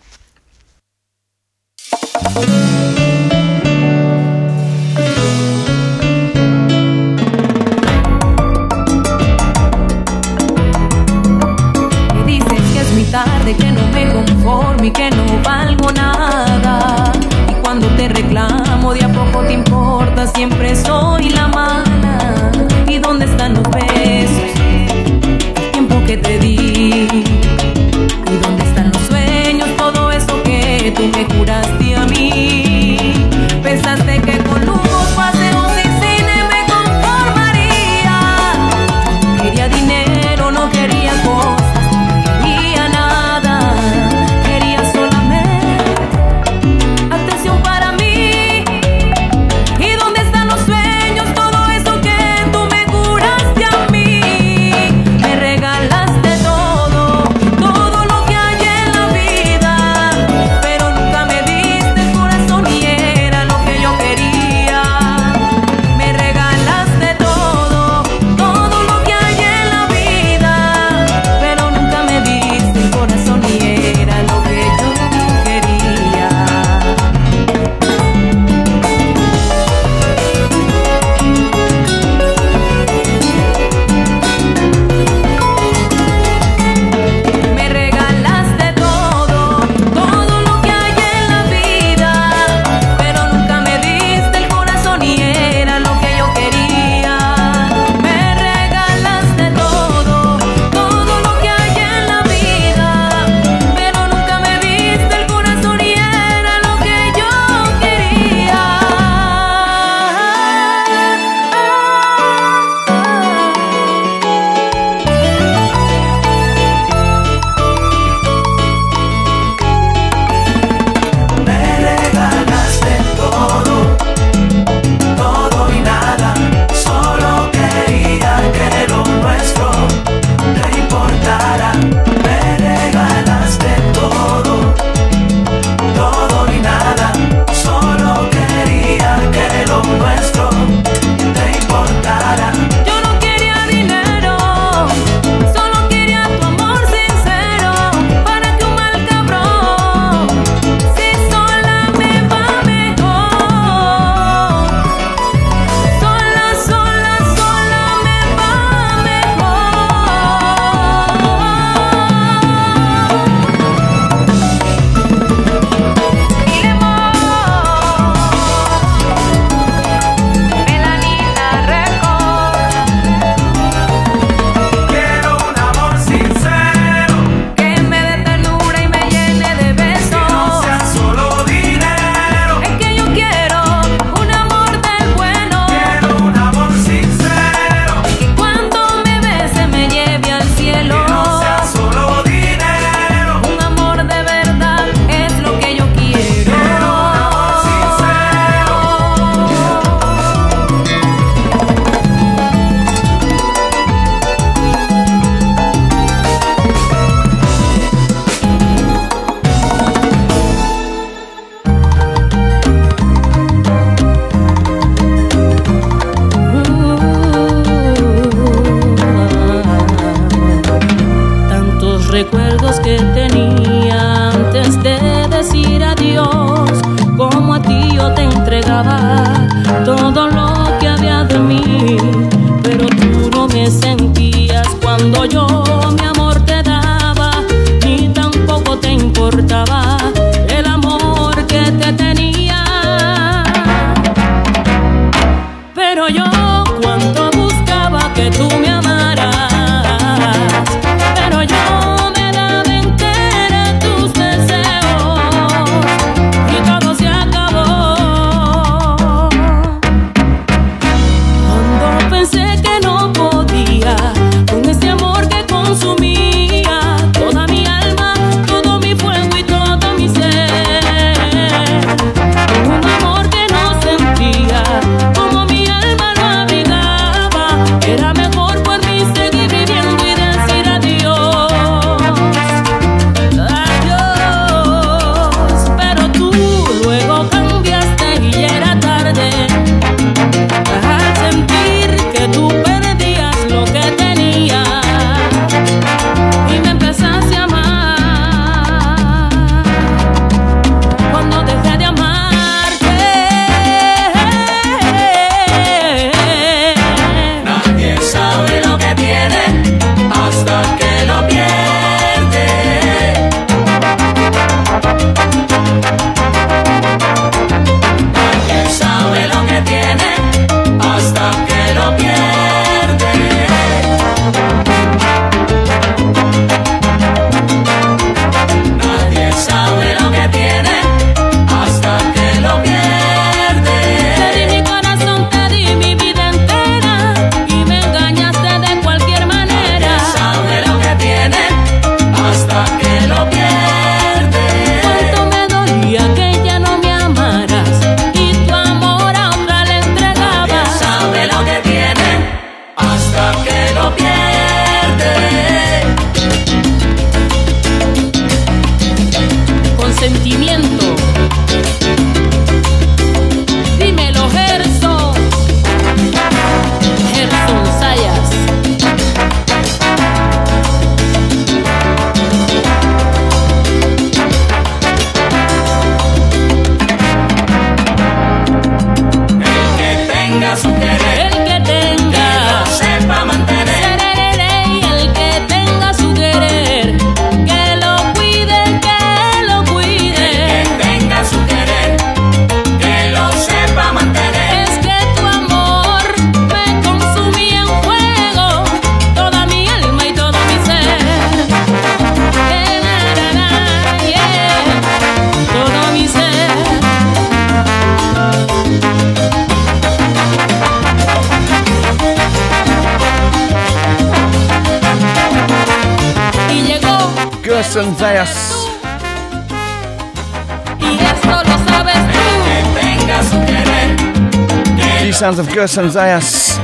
sounds of Gerson Zayas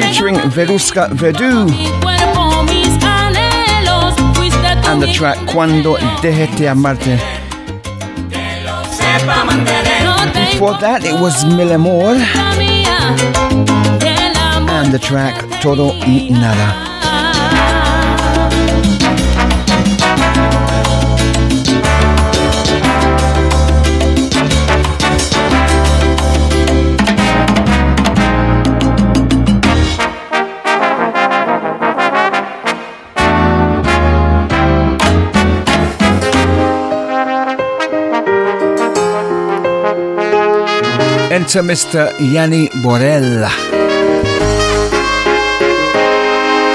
featuring Veruska Verdu and the track Cuando Dejete Amarte. Before that, it was Milé and the track Todo y Nada. Mr. Yanni Borella.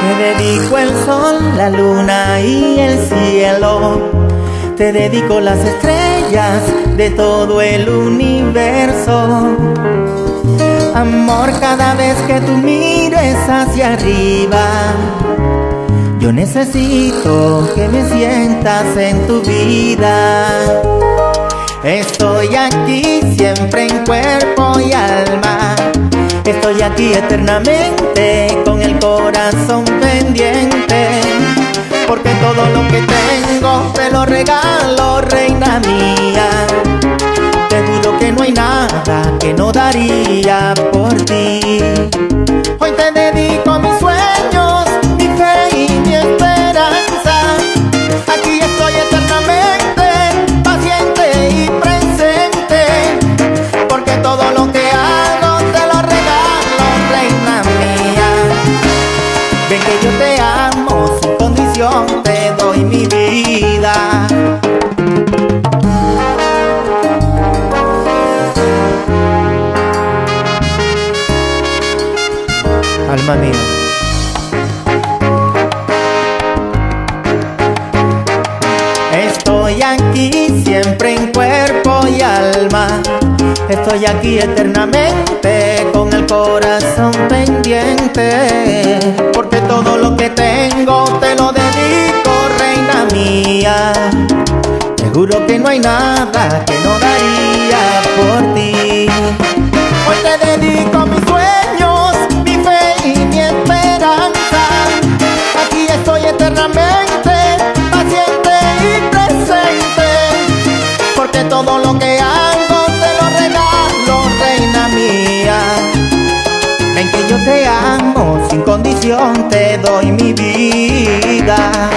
Te dedico el sol, la luna y el cielo. Te dedico las estrellas de todo el universo. Amor, cada vez que tú mires hacia arriba, yo necesito que me sientas en tu vida Estoy aquí siempre en cuerpo y alma. Estoy aquí eternamente con el corazón pendiente. Porque todo lo que tengo te lo regalo, reina mía. Te juro que no hay nada que no daría por ti. mía. Estoy aquí siempre en cuerpo y alma. Estoy aquí eternamente con el corazón pendiente. Porque todo lo que tengo te lo dedico, reina mía. Te juro que no hay nada que no daría por ti. Hoy te dedico mis eternamente, paciente y presente, porque todo lo que hago te lo regalo, reina mía. Ven que yo te amo, sin condición te doy mi vida.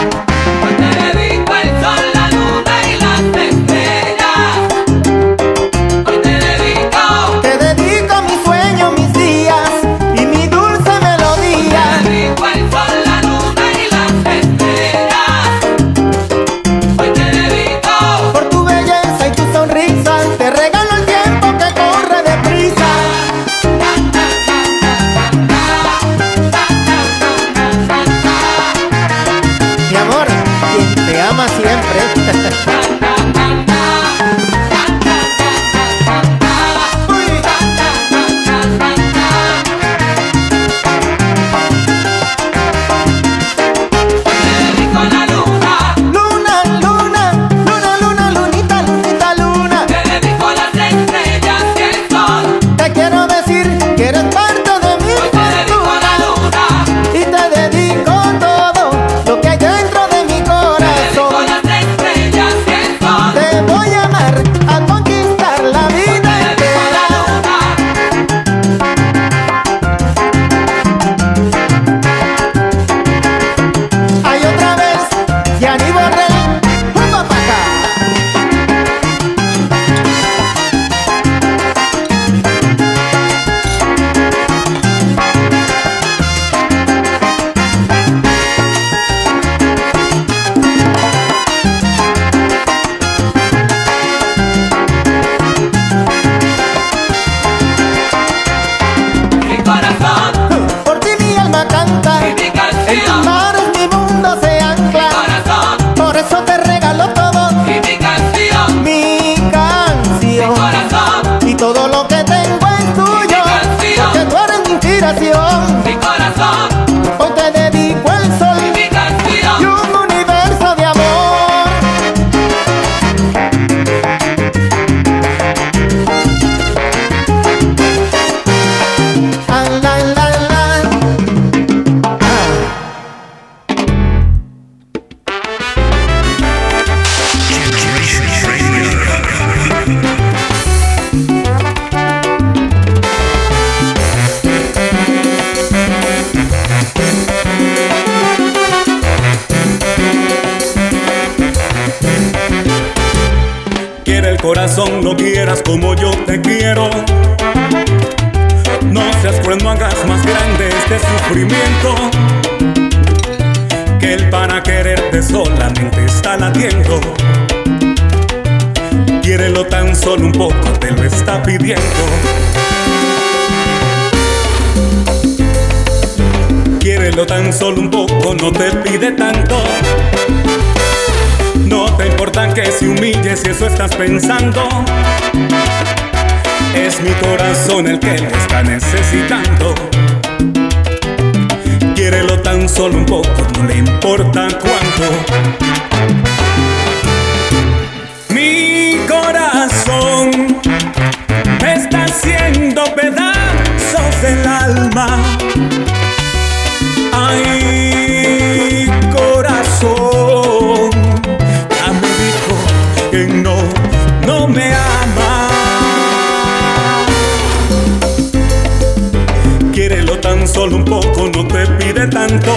solo un poco, no te pide tanto.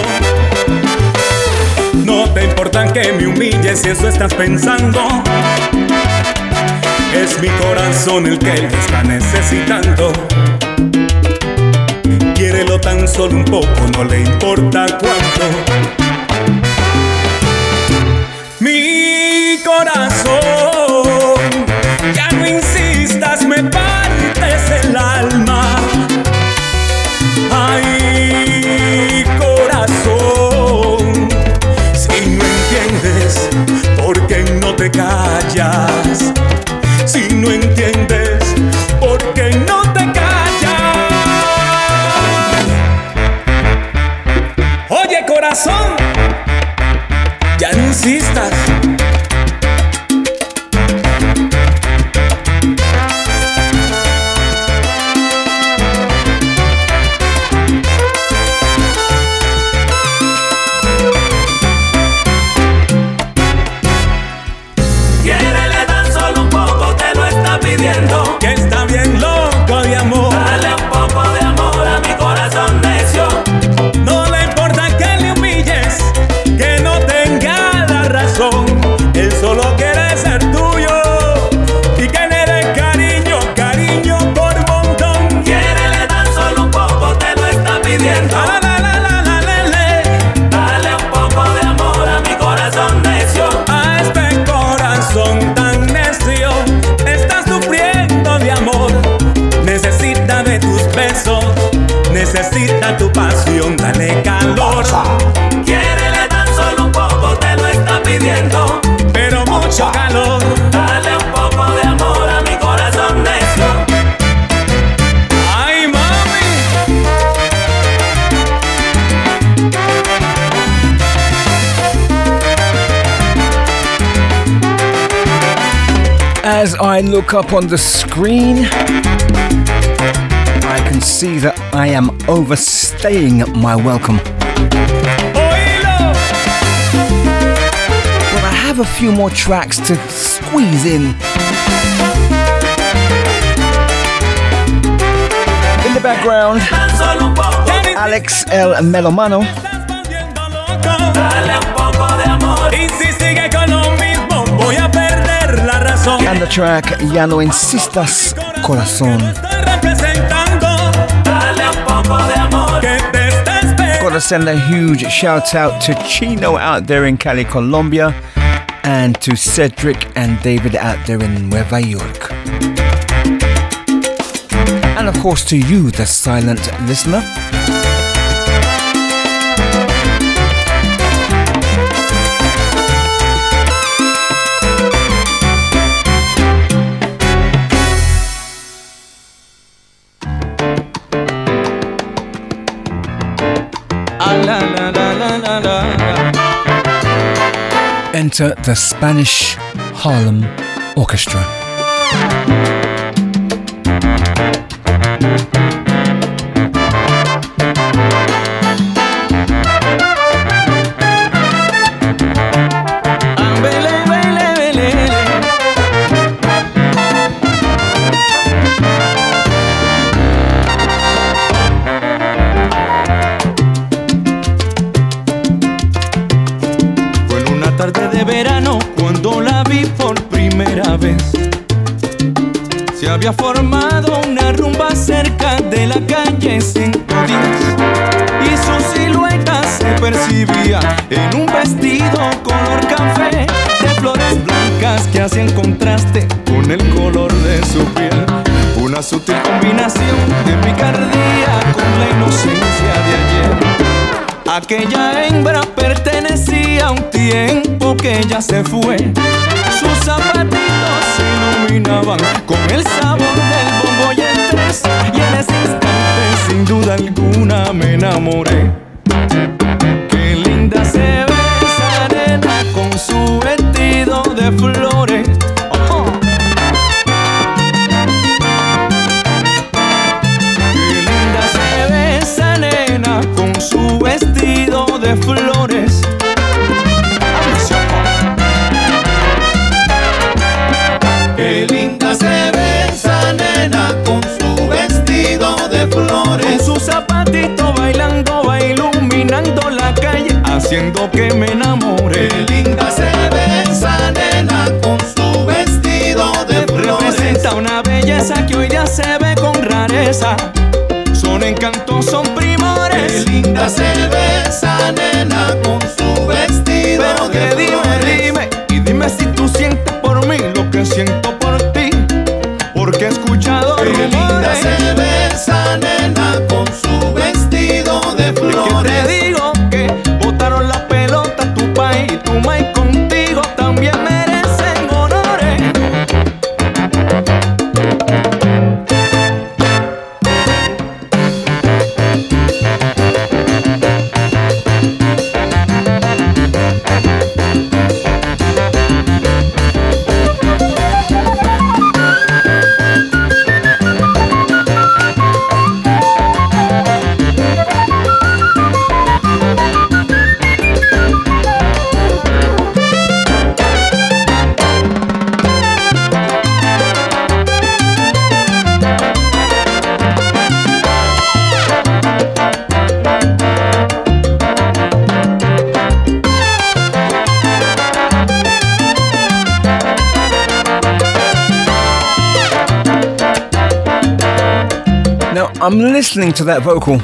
No te importa que me humilles si eso estás pensando. Es mi corazón el que te está necesitando. Quiérelo tan solo un poco, no le importa cuánto. Mi corazón. estrellas, sino en. I look up on the screen, I can see that I am overstaying my welcome. But I have a few more tracks to squeeze in. In the background, Alex El Melomano. And the track Ya no insistas, corazón. Gotta send a huge shout out to Chino out there in Cali, Colombia, and to Cedric and David out there in Nueva York. And of course to you, the silent listener. Enter the Spanish Harlem Orchestra. color café, de flores blancas que hacían contraste con el color de su piel. Una sutil combinación de picardía con la inocencia de ayer. Aquella hembra pertenecía a un tiempo que ya se fue. Sus zapatitos se iluminaban con el sabor del bombo y el tres. Y en ese instante, sin duda alguna, me enamoré muchacha to that vocal.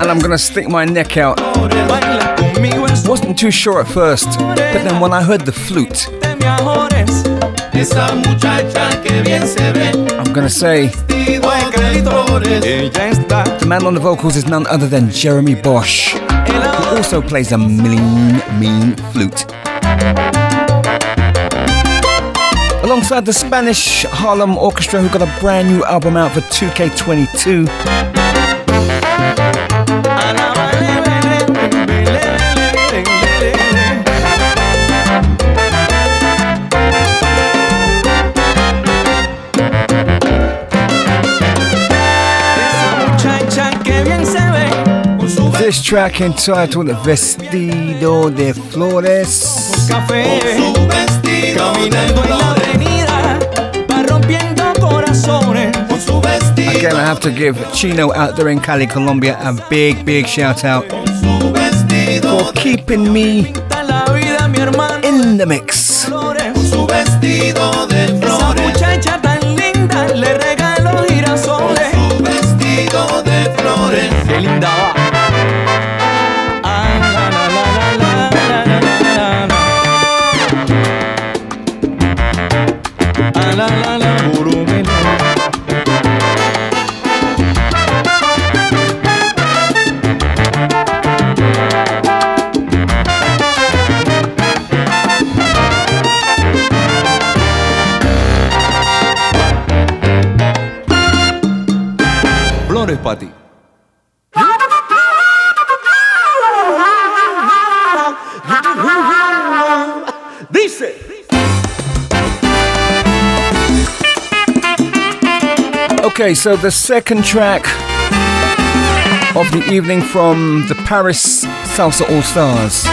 and I'm gonna stick my neck out. Wasn't too sure at first, but then when I heard the flute, Esa muchacha que bien se ve I'm gonna say the man on the vocals is none other than Jeremy Bosch, who also plays a mean, mean flute. Alongside the Spanish Harlem Orchestra, who got a brand new album out for 2K22. Muchacha que bien se ve con su This track entitled Vestido de Flores. Again, I have to give Chino out there in Cali, Colombia, a big, big shout out for keeping me La vida, mi hermano, in the mix. Flores para ti. Dice. Okay, so the second track of the evening from the Paris Salsa All Stars.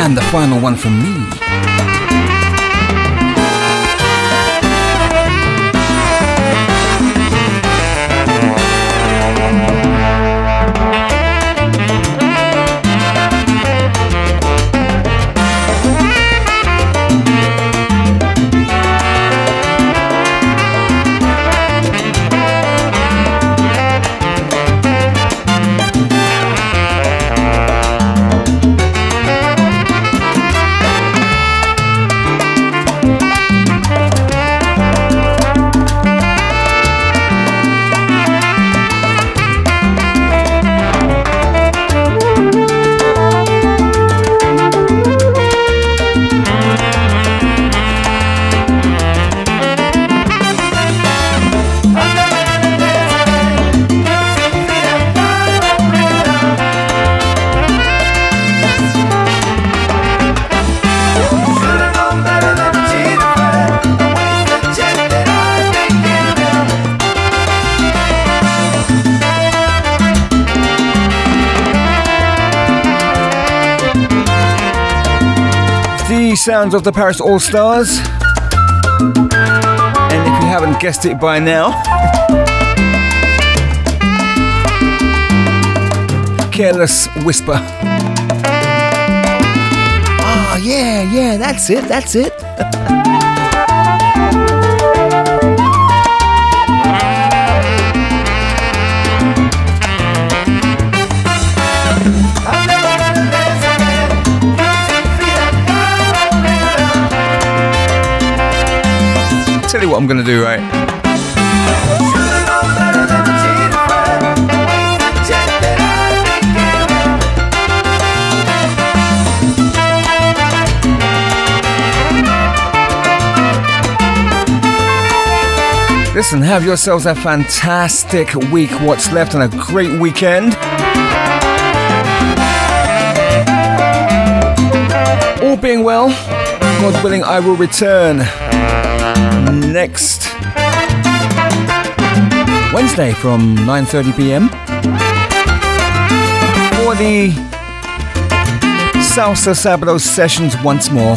And the final one from me. Sounds of the Paris All Stars. And if you haven't guessed it by now, Careless Whisper. Oh, yeah, yeah, that's it, that's it. Tell you what I'm gonna do, right? Listen, have yourselves a fantastic week, what's left, and a great weekend. All being well, God willing, I will return next Wednesday from 9:30 p.m. for the Salsa Sabro sessions once more.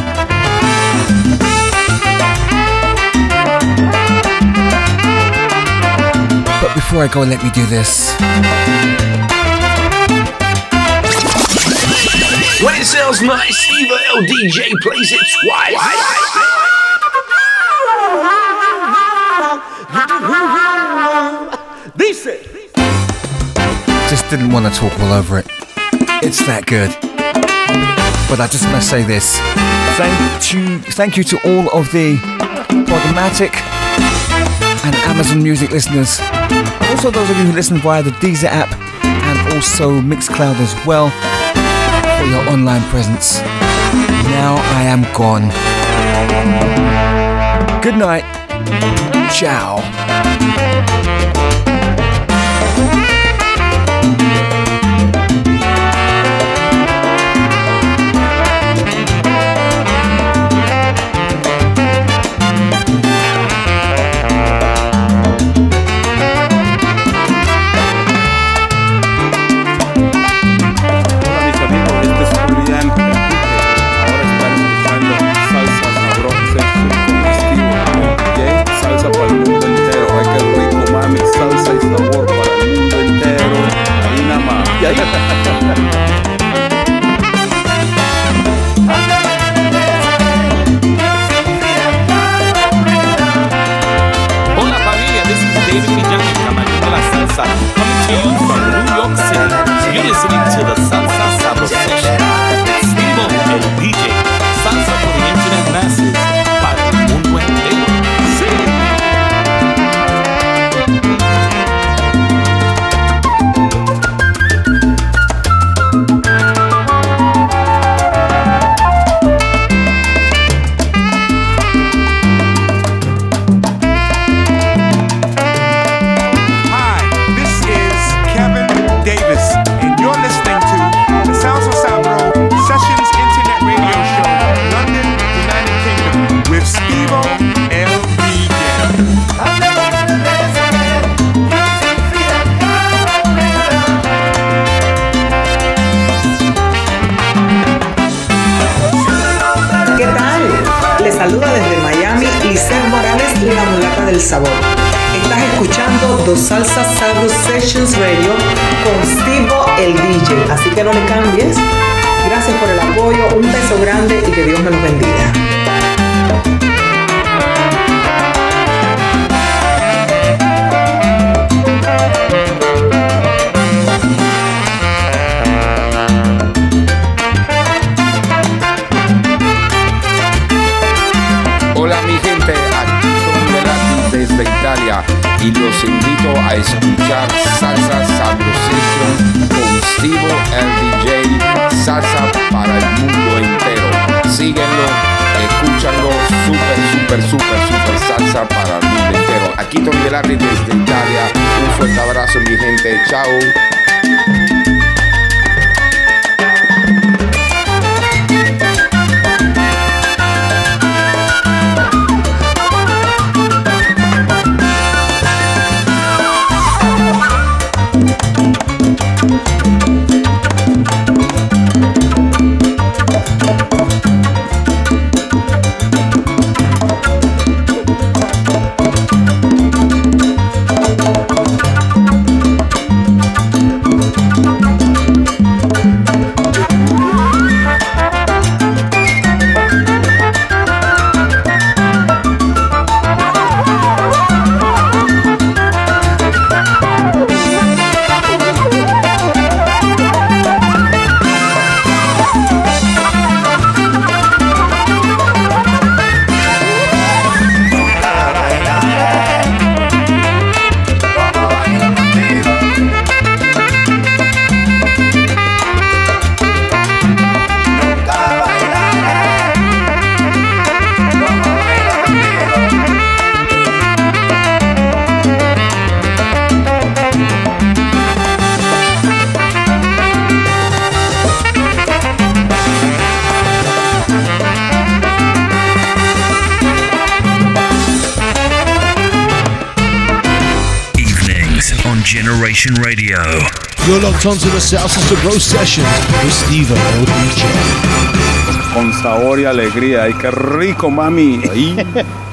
But before I go, let me do this. When it sounds nice, Steve LDJ plays it twice. Just didn't want to talk all over it. It's that good. But I just must say this. Thank you, thank you to all of the Podomatic and Amazon Music listeners. Also those of you who listen via the Deezer app and also Mixcloud as well for your online presence. Now I am gone. Good night. Ciao. Thank you. qué rico, mami!